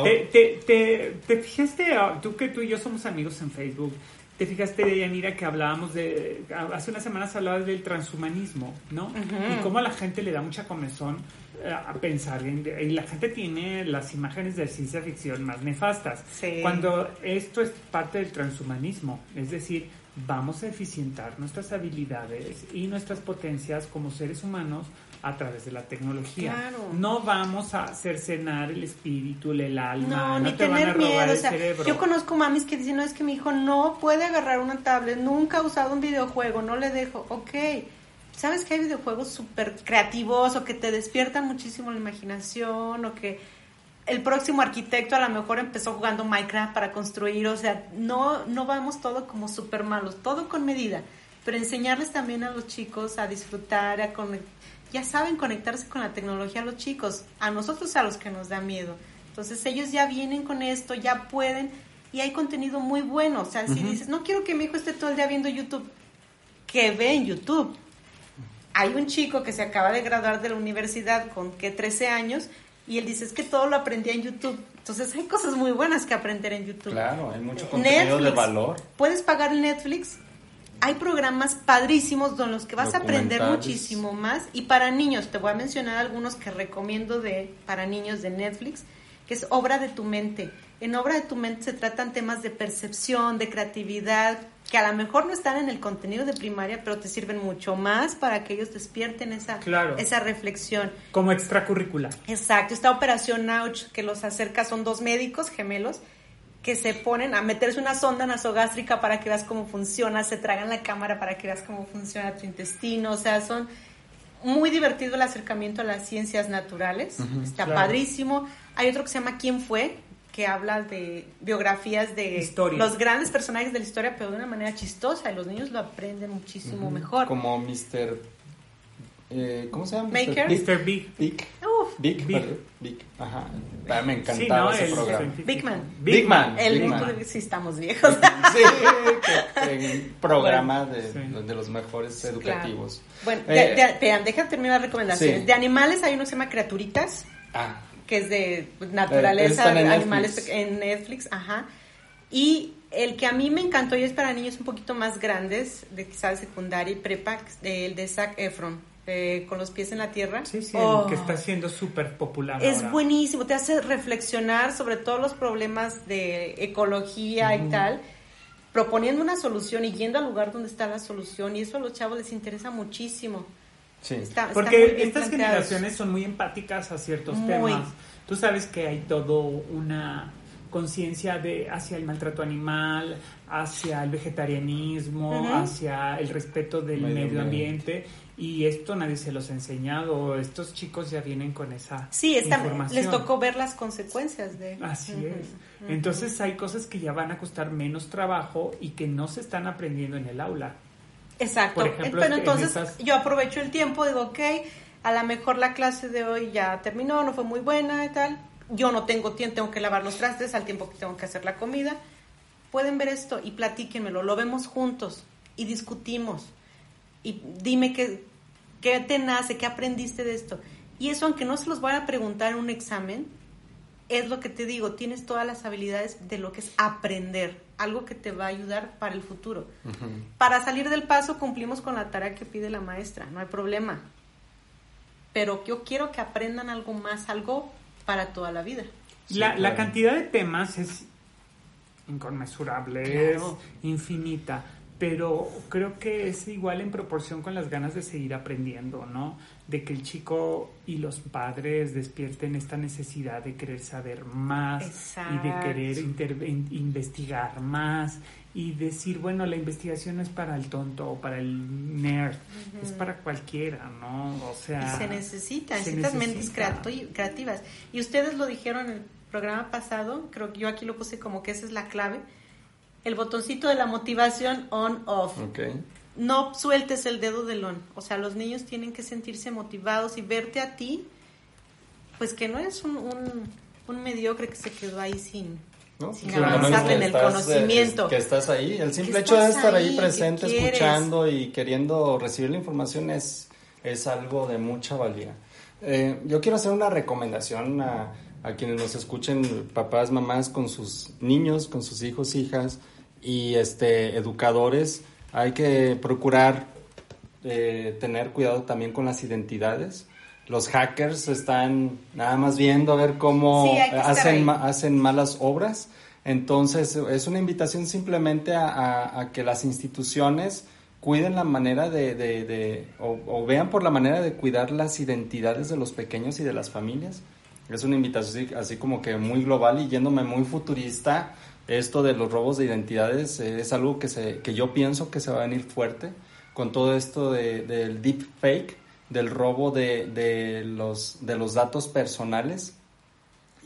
¿Te, te, te, fijaste, ah, tú que tú y yo somos amigos en Facebook, te fijaste, Yanira, que hablábamos de, hace unas semanas hablabas del transhumanismo, ¿no? Y cómo a la gente le da mucha comezón a pensar, en, y la gente tiene las imágenes de ciencia ficción más nefastas. Cuando esto es parte del transhumanismo, es decir, vamos a eficientar nuestras habilidades y nuestras potencias como seres humanos a través de la tecnología. No vamos a cercenar el espíritu, el alma, no, ni tener miedo. O sea, yo conozco mamis que dicen, no, es que mi hijo no puede agarrar una tablet, nunca ha usado un videojuego, no le dejo. Ok, ¿sabes que hay videojuegos súper creativos o que te despiertan muchísimo la imaginación o que el próximo arquitecto a lo mejor empezó jugando Minecraft para construir, o sea, no, no vamos todo como súper malos, todo con medida, pero enseñarles también a los chicos a disfrutar, a ya saben conectarse con la tecnología a los chicos, a nosotros a los que nos da miedo. Entonces ellos ya vienen con esto, ya pueden y hay contenido muy bueno. O sea, si dices, no quiero que mi hijo esté todo el día viendo YouTube, que ve en YouTube. Hay un chico que se acaba de graduar de la universidad con que 13 años y él dice, es que todo lo aprendí en YouTube. Entonces hay cosas muy buenas que aprender en YouTube. Claro, hay mucho contenido de valor. Puedes pagar Netflix hay programas padrísimos con los que vas a aprender muchísimo más. Y para niños, te voy a mencionar algunos que recomiendo de para niños de Netflix, que es Obra de tu mente. En Obra de tu mente se tratan temas de percepción, de creatividad, que a lo mejor no están en el contenido de primaria, pero te sirven mucho más para que ellos despierten esa, esa reflexión. Como extracurricular. Exacto. Esta operación Ouch que los acerca son dos médicos gemelos que se ponen a meterse una sonda nasogástrica para que veas cómo funciona, se tragan la cámara para que veas cómo funciona tu intestino, o sea, son muy divertido el acercamiento a las ciencias naturales, está padrísimo. Hay otro que se llama ¿Quién fue? Que habla de biografías de los grandes personajes de la historia, pero de una manera chistosa, y los niños lo aprenden muchísimo mejor. Como Mr. Eh, ¿Cómo se llama? Maker. Mr. Big. Big. Big, Big. Ajá. Ah, me encantaba ese programa. Big Man. Big, Man. El Big sí estamos *laughs* viejos. sí, un programa de, los mejores educativos. Bueno, eh, déjame terminar las recomendaciones. De animales hay uno que se llama Criaturitas. Ah. Que es de naturaleza, de animales en Netflix. Ajá. Y el que a mí me encantó y es para niños un poquito más grandes, de quizás secundaria y prepa, el de Zac Efron eh, con los pies en la tierra. Sí, sí, oh. que está siendo súper popular. Es buenísimo, te hace reflexionar sobre todos los problemas de ecología y tal, proponiendo una solución y yendo al lugar donde está la solución, y eso a los chavos les interesa muchísimo. Sí, porque estas generaciones son muy empáticas a ciertos temas. Tú sabes que hay todo una conciencia de hacia el maltrato animal, hacia el vegetarianismo, hacia el respeto del medio, ambiente. Y esto nadie se los ha enseñado. Estos chicos ya vienen con esa sí, les tocó ver las consecuencias de. Así es. Entonces hay cosas que ya van a costar menos trabajo y que no se están aprendiendo en el aula. Exacto. Por ejemplo, Pero entonces yo aprovecho el tiempo, digo, ok, a lo mejor la clase de hoy ya terminó, no fue muy buena y tal. Yo no tengo tiempo, tengo que lavar los trastes al tiempo que tengo que hacer la comida. Pueden ver esto y platíquenmelo, lo vemos juntos y discutimos. Y dime qué, qué te nace, qué aprendiste de esto. Y eso, aunque no se los voy a preguntar en un examen, es lo que te digo, tienes todas las habilidades de lo que es aprender, algo que te va a ayudar para el futuro. Para salir del paso cumplimos con la tarea que pide la maestra, no hay problema pero yo quiero que aprendan algo más, algo para toda la vida. la, cantidad de temas es inconmensurable, es infinita, pero creo que es igual en proporción con las ganas de seguir aprendiendo, ¿no? De que el chico y los padres despierten esta necesidad de querer saber más y de querer investigar más y decir, bueno, la investigación no es para el tonto o para el nerd, es para cualquiera, ¿no? O sea... Y se necesita, necesitas mentes creativas. Y ustedes lo dijeron en el programa pasado, creo que yo aquí lo puse como que esa es la clave, el botoncito de la motivación on-off. No sueltes el dedo del on, o sea, los niños tienen que sentirse motivados y verte a ti, pues que no es un, un, un mediocre que se quedó ahí sin ¿no? Sin avanzar en el eh, conocimiento. que estás ahí. El simple hecho de estar ahí, presente, escuchando y queriendo recibir la información es, es algo de mucha valía. Eh, yo quiero hacer una recomendación a, a, quienes nos escuchen, papás, mamás, con sus niños, con sus hijos, hijas y este, educadores. Hay que procurar eh, tener cuidado también con las identidades los hackers están nada más viendo a ver cómo hacen, hacen malas obras. Entonces es una invitación simplemente a, que las instituciones cuiden la manera de, o, vean por la manera de cuidar las identidades de los pequeños y de las familias. Es una invitación así, como que muy global y yéndome muy futurista. Esto de los robos de identidades es algo que, se, que yo pienso que se va a venir fuerte con todo esto del deep fake del robo de, de, los, de los datos personales.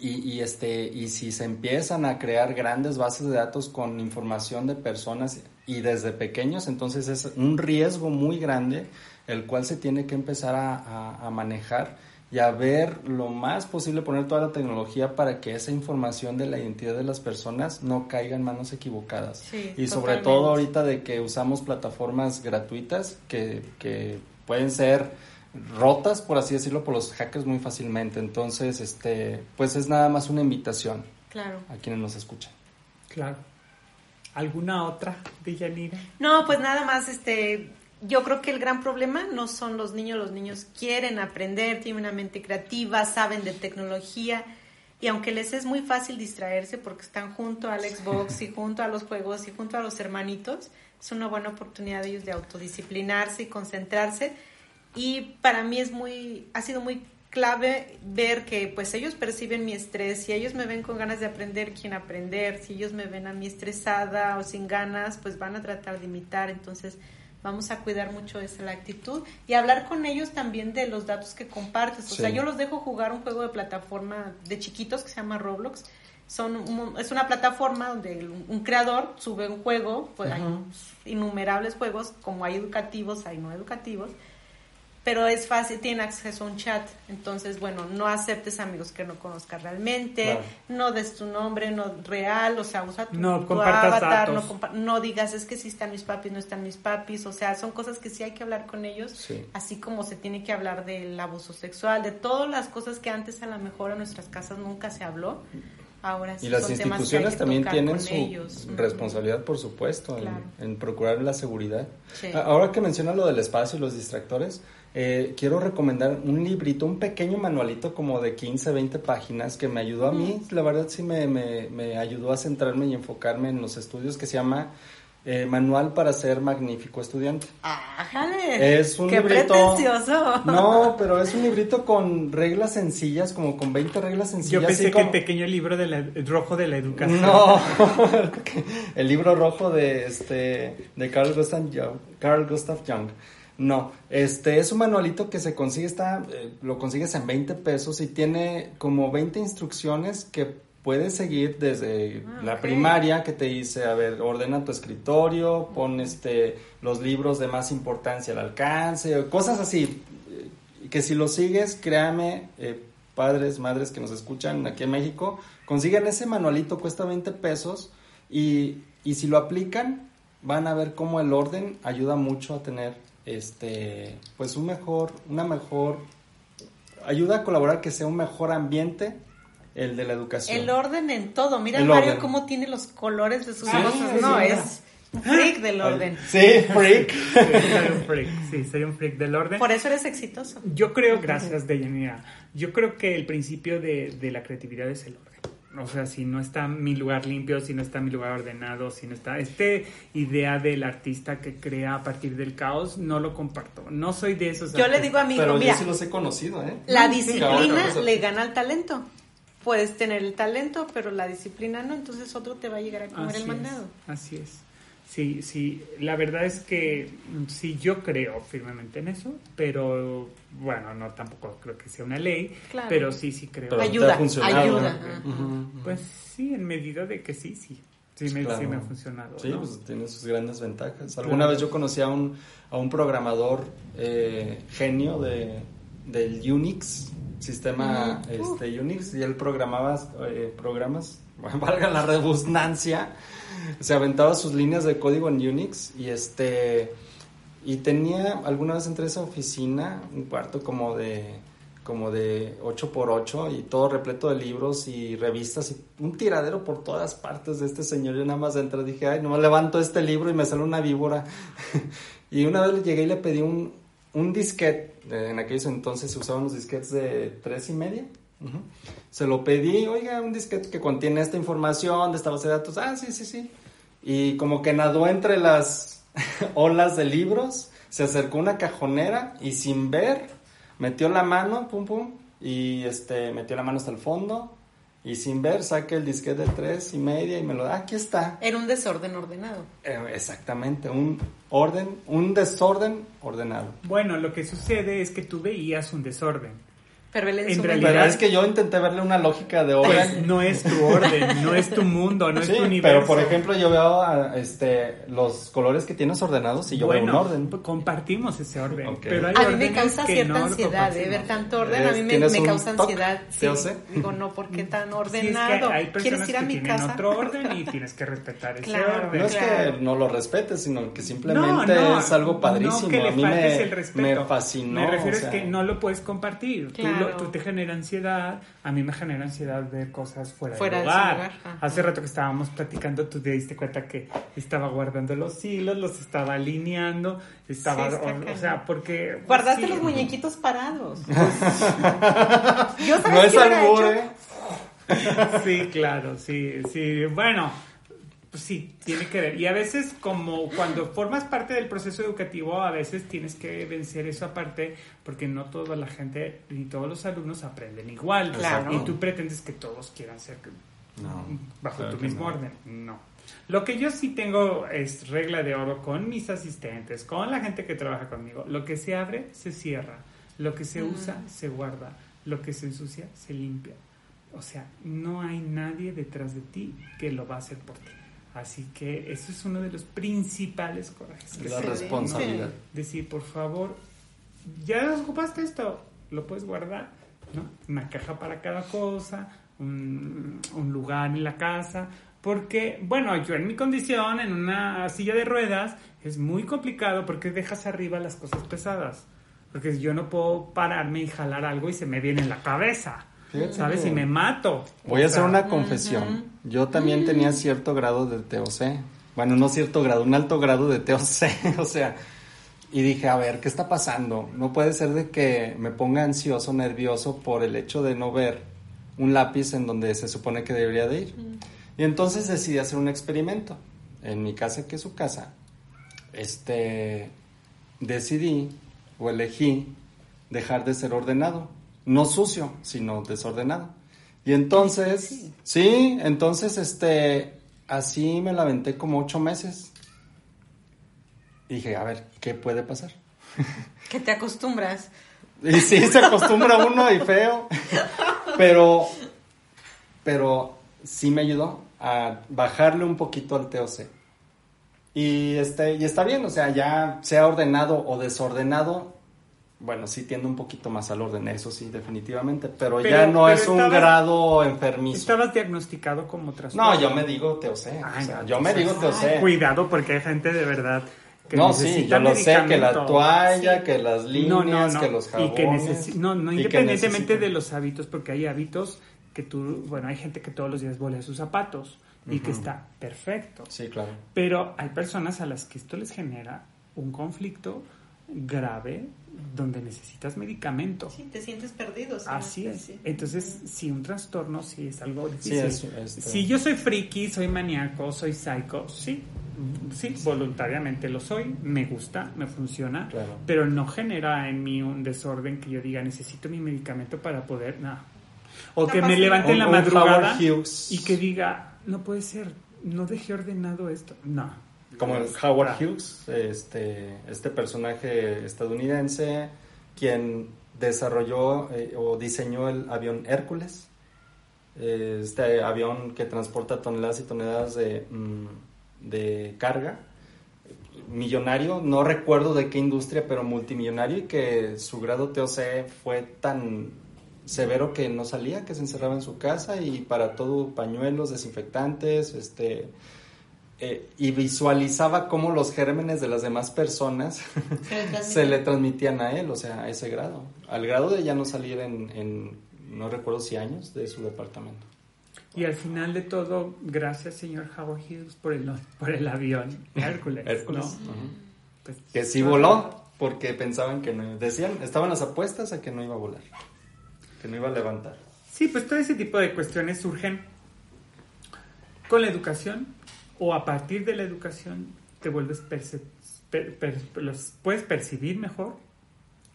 Y, y, este, y si se empiezan a crear grandes bases de datos con información de personas y desde pequeños, entonces es un riesgo muy grande el cual se tiene que empezar a, a, manejar y a ver lo más posible, poner toda la tecnología para que esa información de la identidad de las personas no caiga en manos equivocadas. y sobre todo ahorita de que usamos plataformas gratuitas que, que pueden ser rotas, por así decirlo, por los hackers muy fácilmente. Entonces, este, pues es nada más una invitación claro. a quienes nos escuchan. Claro. ¿Alguna otra, Villanira? No, pues nada más, este, yo creo que el gran problema no son los niños, los niños quieren aprender, tienen una mente creativa, saben de tecnología y aunque les es muy fácil distraerse porque están junto al Xbox y *laughs* junto a los juegos y junto a los hermanitos, es una buena oportunidad de ellos de autodisciplinarse y concentrarse y para mí es muy, ha sido muy clave ver que pues ellos perciben mi estrés, si ellos me ven con ganas de aprender, quién aprender, si ellos me ven a mí estresada o sin ganas, pues van a tratar de imitar, entonces vamos a cuidar mucho esa la actitud y hablar con ellos también de los datos que compartes, o sea, yo los dejo jugar un juego de plataforma de chiquitos que se llama Roblox, son es una plataforma donde un creador sube un juego, pues hay innumerables juegos, como hay educativos, hay no educativos, pero es fácil, tiene acceso a un chat. Entonces, bueno, no aceptes amigos que no conozcas realmente, no des tu nombre no real, o sea, usa tu, no, avatar, no, digas es que sí están mis papis, no están mis papis, o sea, son cosas que sí hay que hablar con ellos, así como se tiene que hablar del abuso sexual, de todas las cosas que antes a lo mejor en nuestras casas nunca se habló. Ahora sí y las instituciones también tienen su responsabilidad, por supuesto, en, procurar la seguridad. Ahora que menciona lo del espacio y los distractores, eh, quiero recomendar un librito, un pequeño manualito como de 15, 20 páginas que me ayudó a mí, la verdad sí me, me, ayudó a centrarme y enfocarme en los estudios que se llama eh, Manual para ser magnífico estudiante. ¡Ájale! Es un ¡Qué librito. pretencioso! No, pero es un librito con reglas sencillas, como con 20 reglas sencillas. Yo pensé así que el como- pequeño libro de la- el rojo de la educación. No, *laughs* el libro rojo de este de Carl Gustav Jung. Carl Gustav Jung. No, este es un manualito que se consigue, está, eh, lo consigues en 20 pesos y tiene como 20 instrucciones que puedes seguir desde Ah, la ok. primaria que te dice, a ver, ordena tu escritorio, pon este los libros de más importancia al alcance, cosas así, eh, que si lo sigues, créame, eh, padres, madres que nos escuchan aquí en México, consiguen ese manualito, cuesta 20 pesos y, y si lo aplican, van a ver cómo el orden ayuda mucho a tener este pues un mejor, una mejor ayuda a colaborar que sea un mejor ambiente el de la educación. El orden en todo. Mira, El Mario, orden. cómo tiene los colores de sus cosas. sí, No, es un freak del orden. Sí, freak. Sí, soy un freak, sí, soy un freak del orden. Por eso eres exitoso. Yo creo, gracias Deyanira, yo creo que el principio de, de la creatividad es el orden. O sea, si no está mi lugar limpio, si no está mi lugar ordenado, si no está... Este idea del artista que crea a partir del caos, no lo comparto. No soy de esos Yo le digo a mi hijo, Pero mira, yo sí los he conocido, ¿eh? la disciplina le gana al talento. Puedes tener el talento, pero la disciplina no, entonces otro te va a llegar a comer Así el es, mandado. así es. Sí, sí, la verdad es que mm, sí, yo creo firmemente en eso, pero bueno, no tampoco creo que sea una ley, Claro. pero sí, sí creo. Pero Ayuda, ha funcionado, ayuda. Pues sí, en medida de que sí, sí. Sí, me, Claro. sí me ha funcionado. Sí, ¿no? pues tiene sus grandes ventajas. Alguna Claro. vez yo conocí a un, a un programador eh, genio de, del Unix, sistema este, Unix, y él programaba eh, programas, *laughs* valga la redundancia, se aventaba sus líneas de código en Unix y este y tenía alguna vez entré a esa oficina, un cuarto como de como de 8 por 8 y todo repleto de libros y revistas y un tiradero por todas partes de este señor. Yo nada más entré dije, ay, nomás levanto este libro y me sale una víbora. *laughs* y una vez llegué y le pedí un, un disquete. Eh, En aquellos entonces se usaban los disquetes de tres y media. Se lo pedí, oiga, un disquete que contiene esta información de esta base de datos. Ah, sí, sí, sí. Y como que nadó entre las *laughs* olas de libros, se acercó a una cajonera y sin ver, metió la mano, pum, pum, y este, metió la mano hasta el fondo. Y sin ver, saqué el disquete de tres y media y me lo da. Aquí está. Era un desorden ordenado. Eh, exactamente, un orden, un desorden ordenado. Bueno, lo que sucede es que tú veías un desorden. Pero él en, En su realidad- es que yo intenté verle una lógica de Pues orden. no es tu orden, no es tu mundo, no es tu universo. pero por ejemplo yo veo ah, este, los colores que tienes ordenados y yo bueno, veo un orden. p- compartimos ese orden. Pero hay a mí me causa cierta no ansiedad, ¿eh? compartimos. Ver tanto orden, a mí me, ¿tienes me un causa ansiedad. ¿Te Sí. Digo, no, ¿por qué tan Sí, es que ordenado? hay personas ¿Quieres ir a que mi tienen casa? otro orden y *laughs* tienes que respetar ese Claro, orden. No es Claro. que no lo respetes, sino que simplemente no, es algo padrísimo. No que le a mí me, el respeto. me fascinó. Me refiero o sea, es que no lo puedes compartir. Tú, Claro. lo- tú te genera ansiedad, a mí me genera ansiedad ver cosas fuera, Fuera del de lugar. lugar, ajá. Hace rato que estábamos platicando, tú te diste cuenta que estaba guardando los hilos, los estaba alineando, estaba, Sí, o- sea, porque... Guardaste sí. los muñequitos parados. *laughs* Yo sabes No es albur? ¿eh? Sí, claro, sí, sí. Bueno, pues sí, tiene que ver. Y a veces, como cuando formas parte del proceso educativo, a veces tienes que vencer eso aparte, porque no toda la gente ni todos los alumnos aprenden igual. Claro. Y tú pretendes que todos quieran ser No, bajo claro tu mismo no. orden. No. Lo que yo sí tengo es regla de oro con mis asistentes, con la gente que trabaja conmigo. Lo que se abre, se cierra. Lo que se usa, se guarda. Lo que se ensucia, se limpia. O sea, no hay nadie detrás de ti que lo va a hacer por ti. Así que eso es uno de los principales corajes. que La responsabilidad. Decir, por favor, ya ocupaste esto, lo puedes guardar, ¿no? Una caja para cada cosa, un, un lugar en la casa, porque, bueno, yo en mi condición, en una silla de ruedas, es muy complicado porque dejas arriba las cosas pesadas, porque yo no puedo pararme y jalar algo y se me viene en la cabeza, ¿sabes? Y me mato. Voy a hacer una confesión. Yo también tenía cierto grado de TOC. Bueno, no cierto grado, un alto grado de TOC. *laughs* o sea, y dije, a ver, ¿qué está pasando? No puede ser de que me ponga ansioso, nervioso por el hecho de no ver un lápiz en donde se supone que debería de ir. Y entonces decidí hacer un experimento. en mi casa que es su casa, este, decidí o elegí dejar de ser ordenado. No sucio, sino desordenado. Y entonces, sí, entonces, este, así me la aventé como ocho meses. Y dije, a ver, ¿qué puede pasar? *laughs* Que te acostumbras. Y sí, se acostumbra uno y feo. Pero, pero sí me ayudó a bajarle un poquito al TOC. Y, este, y está bien, o sea, ya sea ordenado o desordenado, bueno, sí tiende un poquito más al orden, eso sí, definitivamente, pero, ya no pero es un grado enfermizo. Estabas diagnosticado como trastorno. No, yo me digo TOC, o sea, yo me digo entonces, TOC. Cuidado porque hay gente de verdad que No, sí, yo lo sé, que la toalla, Sí. que las líneas, No, no, no. que los jabones. Y que no, no, independientemente de los hábitos, porque hay hábitos que tú, bueno, hay gente que todos los días volea sus zapatos y que está perfecto. Sí, claro. Pero hay personas a las que esto les genera un conflicto grave donde necesitas medicamento. Sí, te sientes perdido. sí, Así sí, es. sí. Entonces, si un trastorno, sí es algo Sí, difícil. es, este, Si yo soy friki, soy maníaco, soy psycho, sí, sí, voluntariamente lo soy, me gusta, me funciona, Claro. pero no genera en mí un desorden que yo diga necesito mi medicamento para poder, no. O No que me levante en la madrugada y que diga, no puede ser, no dejé ordenado esto, no. Como el Howard ah, Hughes, este, este personaje estadounidense, quien desarrolló eh, o diseñó el avión Hércules, eh, este avión que transporta toneladas y toneladas de, mm, de carga, millonario, no recuerdo de qué industria, pero multimillonario y que su grado TOC fue tan severo que no salía, que se encerraba en su casa y para todo pañuelos, desinfectantes, este eh, y visualizaba cómo los gérmenes de las demás personas *laughs* Se le transmite. se le transmitían a él, o sea, a ese grado, al grado de ya no salir en, en no recuerdo si años de su departamento. Y al final de todo, gracias señor Howard Hughes por el, por el avión Hércules. Hércules, ¿no? Pues, que sí voló porque pensaban que no, decían, estaban las apuestas a que no iba a volar, que no iba a levantar. Sí, pues todo ese tipo de cuestiones surgen con la educación o a partir de la educación te vuelves perce- per- per- los puedes percibir mejor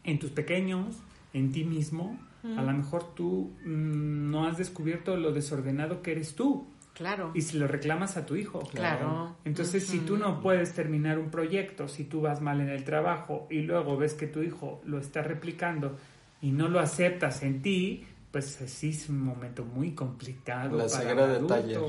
en tus pequeños, en ti mismo. A lo mejor tú mm, no has descubierto lo desordenado que eres tú Claro. y si lo reclamas a tu hijo. Claro. Entonces, si tú no puedes terminar un proyecto, si tú vas mal en el trabajo y luego ves que tu hijo lo está replicando y no lo aceptas en ti, pues sí es un momento muy complicado. La para de adulto, taller.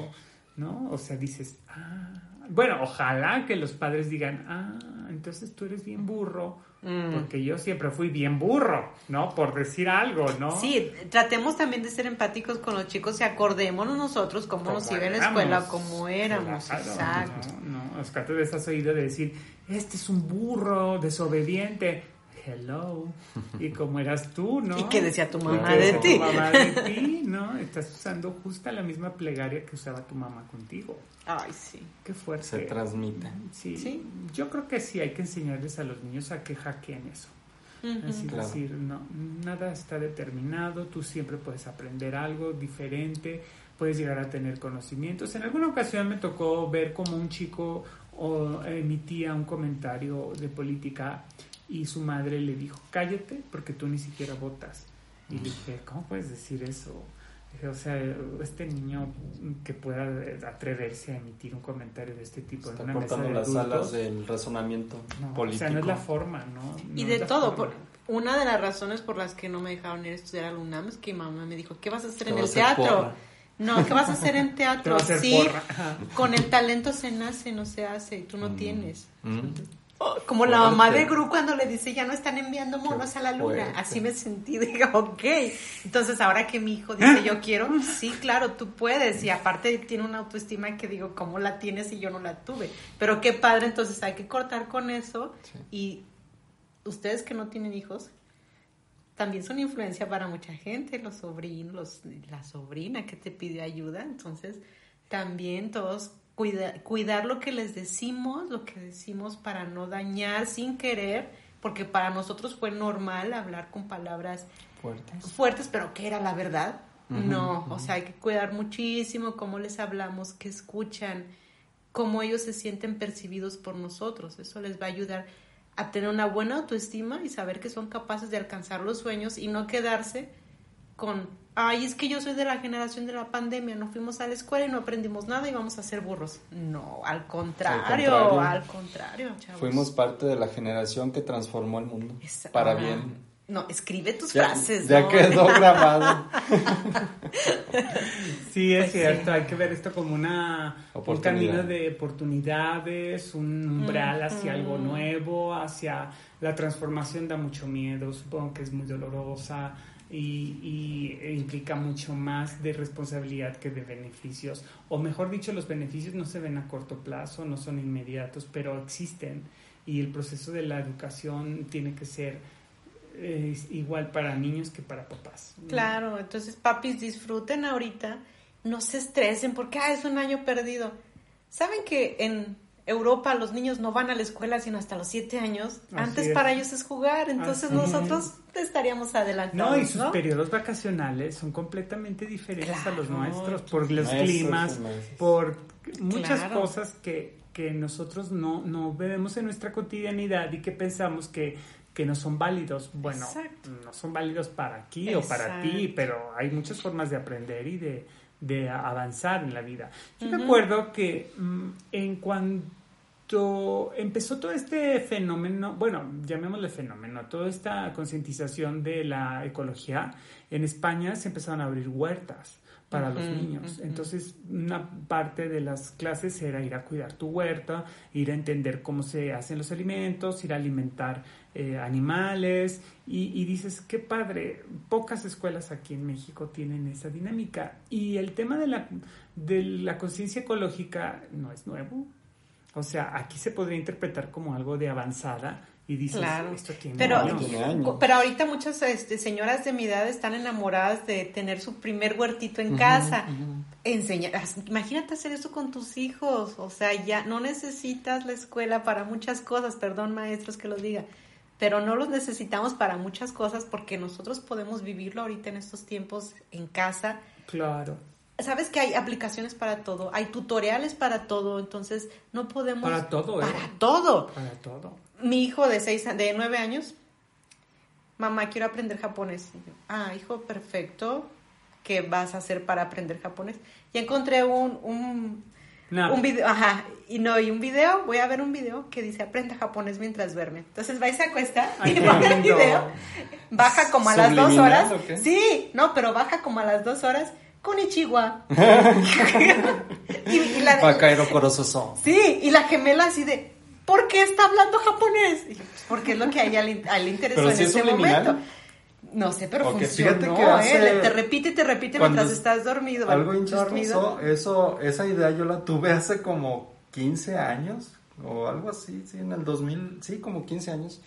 ¿No? O sea, dices, ah, bueno, ojalá que los padres digan, ah, entonces tú eres bien burro, Mm. porque yo siempre fui bien burro, ¿no? Por decir algo, ¿no? Sí, tratemos también de ser empáticos con los chicos y acordémonos nosotros cómo nos iba en la escuela, cómo éramos. Exacto. No, no, Oscar, has oído de decir, este es un burro desobediente. Hello. Y como eras tú, ¿no? ¿Y qué decía tu mamá ¿Y qué de decía ti? Tu mamá de ti, ¿no? Estás usando justa la misma plegaria que usaba tu mamá contigo. Ay, sí. Qué fuerte. Se transmite. Sí. Sí. Yo creo que sí hay que enseñarles a los niños a que hackeen eso. Ujú. Así Claro. decir, no, nada está determinado, tú siempre puedes aprender algo diferente, puedes llegar a tener conocimientos. En alguna ocasión me tocó ver como un chico o, emitía un comentario de política y su madre le dijo, cállate porque tú ni siquiera votas. Y le dije, ¿cómo puedes decir eso? Dije, o sea, este niño que pueda atreverse a emitir un comentario de este tipo Está en una mesa cortando de las adultos, alas del razonamiento no, político. O sea, no es la forma, ¿no? Y de todo, por, una de las razones por las que no me dejaron ir a estudiar al UNAM es que mi mamá me dijo, ¿qué vas a hacer Te en el teatro? porra. No, ¿qué vas a hacer en *laughs* Te teatro? hacer Sí, porra. Con el talento se nace, no se hace, y tú no Mm. tienes. Mm. Como la mamá de. Gru cuando le dice, ya no están enviando monos a la luna. Así me sentí, *laughs* digo, ok. Entonces, ahora que mi hijo dice, yo quiero, sí, claro, tú puedes. Y aparte tiene una autoestima que digo, ¿cómo la tienes y yo no la tuve? Pero qué padre, entonces hay que cortar con eso. Y ustedes que no tienen hijos, también son influencia para mucha gente, los sobrinos, los- la sobrina que te pidió ayuda. Entonces, también todos cuida- cuidar lo que les decimos, lo que decimos para no dañar sin querer, porque para nosotros fue normal hablar con palabras Fuertes. fuertes, pero que era la verdad. No, o sea, hay que cuidar muchísimo cómo les hablamos, que escuchan. cómo ellos se sienten percibidos por nosotros. Eso les va a ayudar a tener una buena autoestima y saber que son capaces de alcanzar los sueños y no quedarse con, ay, es que yo soy de la generación de la pandemia, no fuimos a la escuela y no aprendimos nada y vamos a ser burros. No, al contrario, al contrario, chavos. Fuimos parte de la generación que transformó el mundo para bien. No, escribe tus frases. Ya quedó *laughs* grabado. sí, es pues cierto, hay que ver esto como una, un camino de oportunidades, un umbral hacia algo nuevo, hacia la transformación da mucho miedo, supongo que es muy dolorosa y, implica mucho más de responsabilidad que de beneficios. O mejor dicho, los beneficios no se ven a corto plazo, no son inmediatos, pero existen. Y el proceso de la educación tiene que ser igual para niños que para papás. Claro, entonces papis disfruten ahorita, no se estresen porque ah, es un año perdido. ¿Saben que en Europa los niños no van a la escuela sino hasta los siete años. Antes para ellos es jugar, entonces nosotros estaríamos adelantados. No, y sus periodos vacacionales son completamente diferentes a los nuestros, por los climas, por muchas cosas que, que nosotros no, no vemos en nuestra cotidianidad y que pensamos que, que no son válidos. Bueno, no son válidos para aquí o para ti, pero hay muchas formas de aprender y de de avanzar en la vida. Yo me acuerdo que mm, en cuanto empezó todo este fenómeno, bueno, llamémosle fenómeno, toda esta concientización de la ecología, en España se empezaron a abrir huertas para los niños. Entonces, una parte de las clases era ir a cuidar tu huerta, ir a entender cómo se hacen los alimentos, ir a alimentar eh, animales y, dices, qué padre, pocas escuelas aquí en México tienen esa dinámica y el tema de la, de la conciencia ecológica no es nuevo. O sea, aquí se podría interpretar como algo de avanzada, y dices, esto tiene pero, años. Pero ahorita muchas este, señoras de mi edad están enamoradas de tener su primer huertito en casa. imagínate hacer eso con tus hijos. O sea, ya no necesitas la escuela para muchas cosas. Perdón, maestros, que lo diga pero no los necesitamos para muchas cosas porque nosotros podemos vivirlo ahorita en estos tiempos en casa. Claro. Sabes que hay aplicaciones para todo, hay tutoriales para todo, entonces no podemos... Para todo, ¿eh? Para todo. Para todo. Mi hijo de seis, de nueve años, mamá, quiero aprender japonés. ah, hijo, perfecto. ¿Qué vas a hacer para aprender japonés? Y encontré un, un un video, ajá, y no, y un video, voy a ver un video que dice aprenda japonés mientras duerme. Entonces va y se acuesta y va el video, baja como a las dos horas. Sí, no, pero baja como a las dos horas con Ichiwa. *laughs* *laughs* y, y la, Sí, y la gemela así de, ¿por qué está hablando japonés? Pues, porque es lo que a ella le, interesó en ese momento. No sé, pero funcionó, ¿eh? Te repite y te repite mientras estás dormido. Algo dormido. eso, esa idea yo la tuve hace como 15 años o algo así, sí, en el 2000, sí, como 15 años.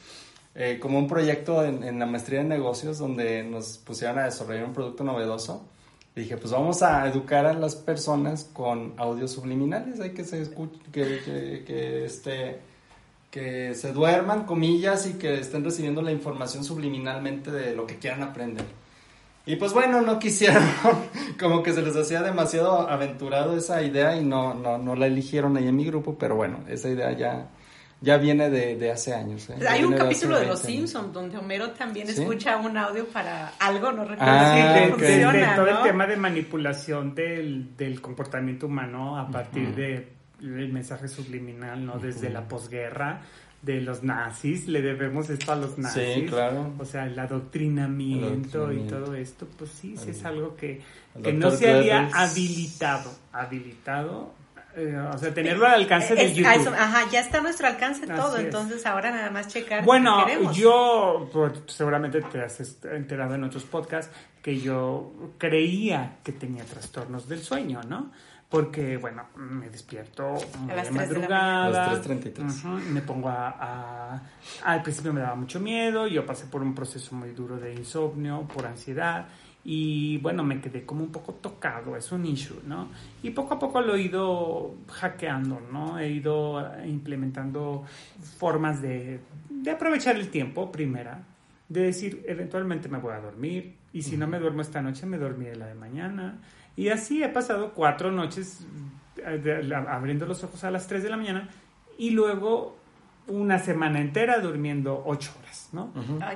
Eh, como un proyecto en, la maestría de negocios donde nos pusieron a desarrollar un producto novedoso. Y dije, pues vamos a educar a las personas con audios subliminales, hay que se escuche, que, que, que este que se duerman, comillas, y que estén recibiendo la información subliminalmente de lo que quieran aprender. Y pues bueno, no quisieron, *laughs* como que se les hacía demasiado aventurado esa idea y no, no, no la eligieron ahí en mi grupo, pero bueno, esa idea ya, ya viene de, hace años. ¿eh? Hay un capítulo de, Los Simpsons donde Homero también escucha un audio para algo, no recuerdo ah, si funciona, todo el tema de manipulación del, del comportamiento humano a partir de el mensaje subliminal, ¿no? Desde la posguerra de los nazis, le debemos esto a los nazis. Sí, claro. O sea, el adoctrinamiento, y todo esto, pues sí, sí es algo que, que no se había habilitado, habilitado eh, o sea, tenerlo al alcance de YouTube. ajá, ya está a nuestro alcance todo, entonces ahora nada más checar. Bueno, yo, pues, seguramente te has enterado en otros podcasts que yo creía que tenía trastornos del sueño, ¿no? Porque, bueno, me despierto muy de madrugada. me pongo a, Al principio me daba mucho miedo, yo pasé por un proceso muy duro de insomnio, por ansiedad, y bueno, me quedé como un poco tocado, es un issue, ¿no? Y poco a poco lo he ido hackeando, ¿no? He ido implementando formas de, de aprovechar el tiempo, primera, de decir, eventualmente me voy a dormir, y si no me duermo esta noche, me dormiré la de mañana. Y así he pasado cuatro noches eh, abriendo los ojos a las 3 de la mañana y luego una semana entera durmiendo ocho horas, ¿no?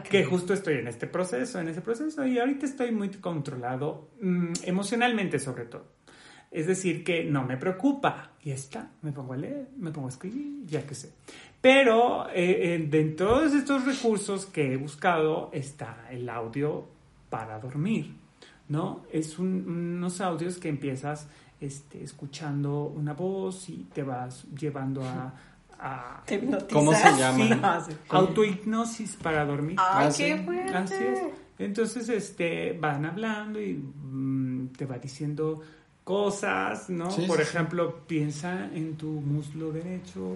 que justo estoy en este proceso, en ese proceso, y ahorita estoy muy controlado, mm, emocionalmente sobre todo. Es decir, que no me preocupa, y está, me pongo a leer, me pongo a escribir, ya que sé. Pero eh, eh, de todos estos recursos que he buscado está el audio para dormir, ¿no? Es unos audios que empiezas este, escuchando una voz y te vas llevando a... *laughs* ¿Cómo se llama? Ah, autohipnosis para dormir. ¡Ay, ah, qué fuerte! Así es. Entonces, este, van hablando y mm, te va diciendo cosas, ¿no? Por ejemplo, piensa en tu muslo derecho.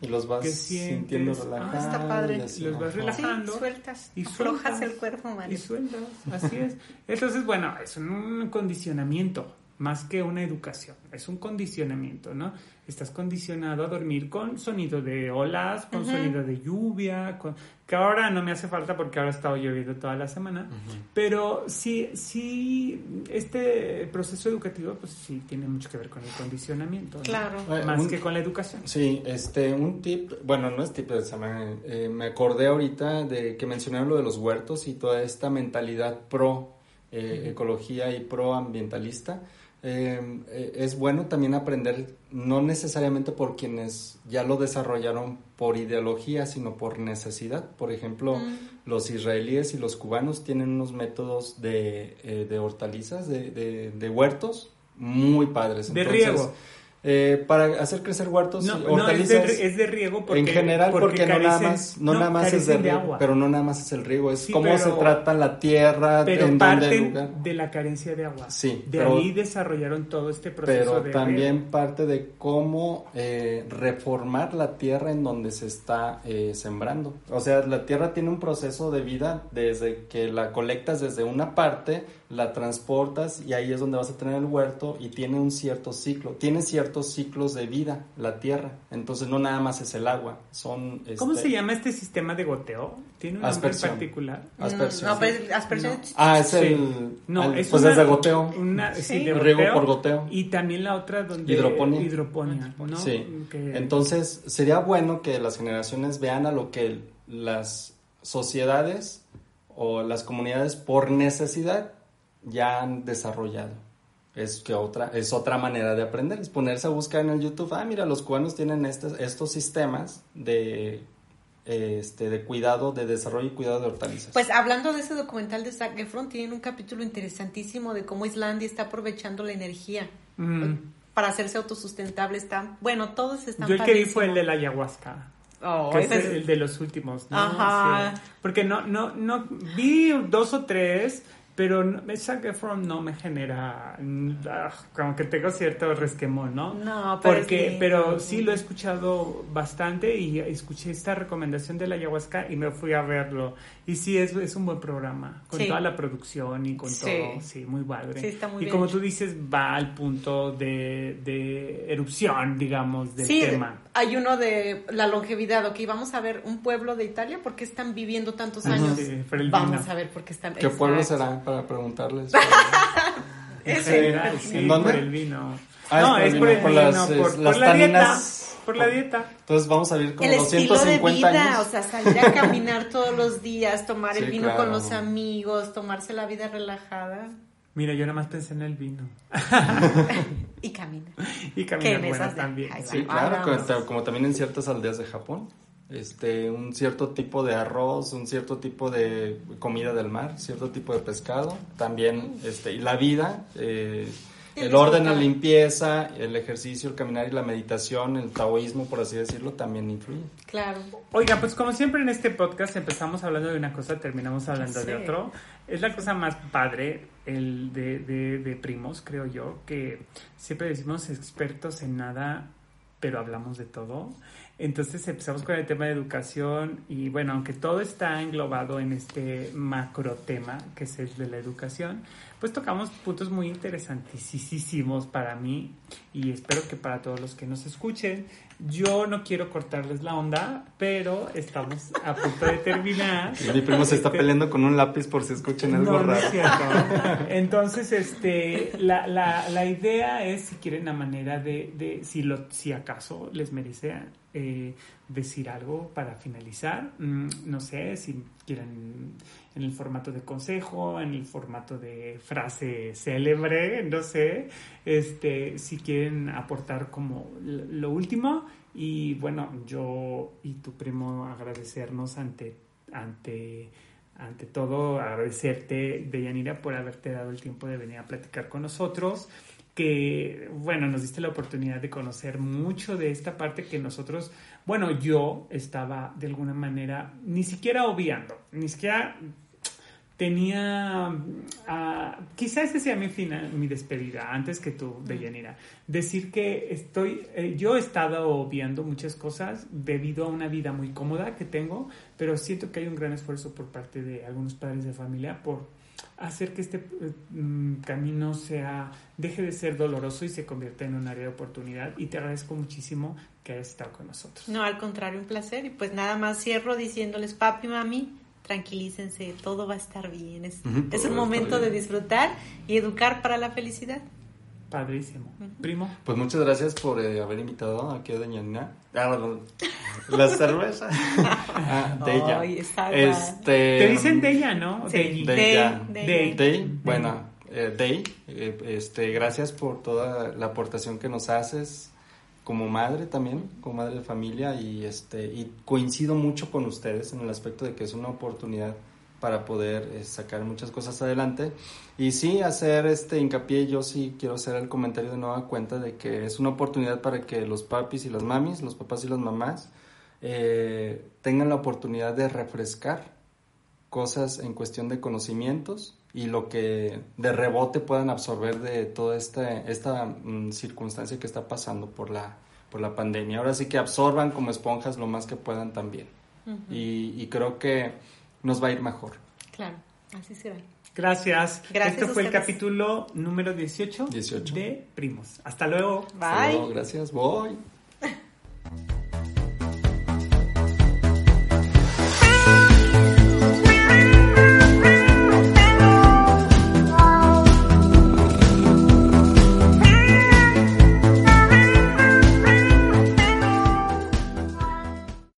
Y los vas sintiendo relajados. Ah, está padre. Los vas relajando. sueltas. Y aflojas el cuerpo, María. Y sueltas, así es. Entonces, bueno, es un condicionamiento más que una educación, es un condicionamiento, ¿no? Estás condicionado a dormir con sonido de olas, con sonido de lluvia, con... que ahora no me hace falta porque ahora ha estado lloviendo toda la semana, pero sí, sí, este proceso educativo, pues sí, tiene mucho que ver con el condicionamiento, claro. Más que con la educación. Sí, este, un tip, bueno, no es tip, eh, me acordé ahorita de que mencionaron lo de los huertos y toda esta mentalidad pro eh, ecología y pro ambientalista eh, es bueno también aprender, no necesariamente por quienes ya lo desarrollaron por ideología, sino por necesidad. Por ejemplo, mm. los israelíes y los cubanos tienen unos métodos de, eh, de hortalizas, de, de, de, huertos muy padres. de riego. Eh, para hacer crecer huertos no, hortalizas. es, de, riego porque, en general porque, no nada más no, nada más es de, riego, agua. pero no nada más es el riego, es cómo se trata la tierra, pero en parte de la carencia de agua. Sí, de ahí desarrollaron todo este proceso pero también parte de cómo eh, reformar la tierra en donde se está eh, sembrando. O sea, la tierra tiene un proceso de vida desde que la colectas desde una parte la transportas y ahí es donde vas a tener el huerto y tiene un cierto ciclo, tiene ciertos ciclos de vida la tierra, entonces no nada más es el agua, son... ¿Cómo este, se llama este sistema de goteo? ¿Tiene un nombre particular? Aspersión. No, pues aspersión. Ah, es el... No, es pues es de goteo. Una, sí, de riego por goteo. Y también la otra donde... Hidroponía. Hidroponía, ¿no? Sí. Entonces sería bueno que las generaciones vean a lo que las sociedades o las comunidades por necesidad ya han desarrollado. Es, que otra, es otra manera de aprender, es ponerse a buscar en el YouTube, ah, mira, los cubanos tienen estos, estos sistemas de, este, de cuidado, de desarrollo y cuidado de hortalizas. Pues hablando de ese documental de Zac Efron, tienen un capítulo interesantísimo de cómo Islandia está aprovechando la energía mm. para hacerse autosustentable. Está, bueno, todos están Yo el que vi fue el de la ayahuasca. Oh, que es el, de los últimos, ¿no? Ajá. Porque no, no, no, vi dos o tres pero Zac Efron no me genera ah, como que tengo cierto resquemón, ¿no? No, pero porque pero sí lo he escuchado bastante y escuché esta recomendación de la ayahuasca y me fui a verlo y sí es, es un buen programa con toda la producción y con todo, sí, muy padre. Sí, está muy y como tú dices va al punto de, de erupción, digamos, del tema. Hay uno de la longevidad, ok, vamos a ver un pueblo de Italia porque están viviendo tantos años. vamos a ver por qué están. ¿Qué pueblo será? para preguntarles. *laughs* en general, sí, por el vino. Ah, no, es por el vino, las, por, la dieta. Por la dieta. Entonces vamos a vivir como el 250 estilo de vida, años. o sea, salir a caminar *laughs* todos los días, tomar el vino con los amigos, tomarse la vida relajada. Mira, yo nada más pensé en el vino. *laughs* y caminar. Y caminar bueno también. sí, claro, como, también en ciertas aldeas de Japón este, un cierto tipo de arroz, un cierto tipo de comida del mar, cierto tipo de pescado, también, este, y la vida, eh, el orden, la limpieza, el ejercicio, el caminar y la meditación, el taoísmo, por así decirlo, también influye. Claro. Oiga, pues como siempre en este podcast empezamos hablando de una cosa, terminamos hablando de otro. Es la cosa más padre, el de, de, de primos, creo yo, que siempre decimos expertos en nada, pero hablamos de todo. Entonces empezamos con el tema de educación y bueno, aunque todo está englobado en este macro tema que es el de la educación, pues tocamos puntos muy interesantísimos para mí y espero que para todos los que nos escuchen. Yo no quiero cortarles la onda, pero estamos a punto de terminar. *laughs* Mi primo se está este, peleando con un lápiz por si escuchan algo raro. *laughs* Entonces, este, la, la, la, idea es, si quieren, la manera de, de si, lo, si acaso les merece eh, decir algo para finalizar. Mm, no sé si quieren en el formato de consejo, en el formato de frase célebre, no sé, este, si quieren aportar como lo último. Y bueno, yo y tu primo agradecernos ante, ante, ante todo, agradecerte, Deyanira, por haberte dado el tiempo de venir a platicar con nosotros que, bueno, nos diste la oportunidad de conocer mucho de esta parte que nosotros, bueno, yo estaba de alguna manera ni siquiera obviando, ni siquiera tenía, uh, quizás ese sea mi final, mi despedida, antes que tú, Deyanira, decir que estoy, eh, yo he estado obviando muchas cosas debido a una vida muy cómoda que tengo, pero siento que hay un gran esfuerzo por parte de algunos padres de familia por hacer que este eh, mm, camino sea, deje de ser doloroso y se convierta en un área de oportunidad. Y te agradezco muchísimo que hayas estado con nosotros. No, al contrario, un placer. Y pues nada más cierro diciéndoles, papi, mami, tranquilícense, todo va a estar bien. Es, es un momento de disfrutar y educar para la felicidad. Padrísimo. Primo. Pues muchas gracias por eh, haber invitado aquí a Doña Nina. Ah, la cerveza. *laughs* ah, de ella. este, Te dicen de ella, ¿no? Sí, de, ella. De, Bueno, eh, Day, eh, este, gracias por toda la aportación que nos haces como madre también, como madre de familia y este y coincido mucho con ustedes en el aspecto de que es una oportunidad para poder eh, sacar muchas cosas adelante. Y sí, hacer este hincapié, yo sí quiero hacer el comentario de nueva cuenta de que es una oportunidad para que los papis y las mamis, los papás y las mamás, eh, tengan la oportunidad de refrescar cosas en cuestión de conocimientos y lo que de rebote puedan absorber de toda esta, esta mm, circunstancia que está pasando por la, por la pandemia. Ahora sí que absorban como esponjas lo más que puedan también. y, y creo que nos va a ir mejor. Claro, así será. Gracias. Gracias. Este fue el capítulo número 18, 18, de Primos. Hasta luego. Bye. gracias. Bye. *laughs*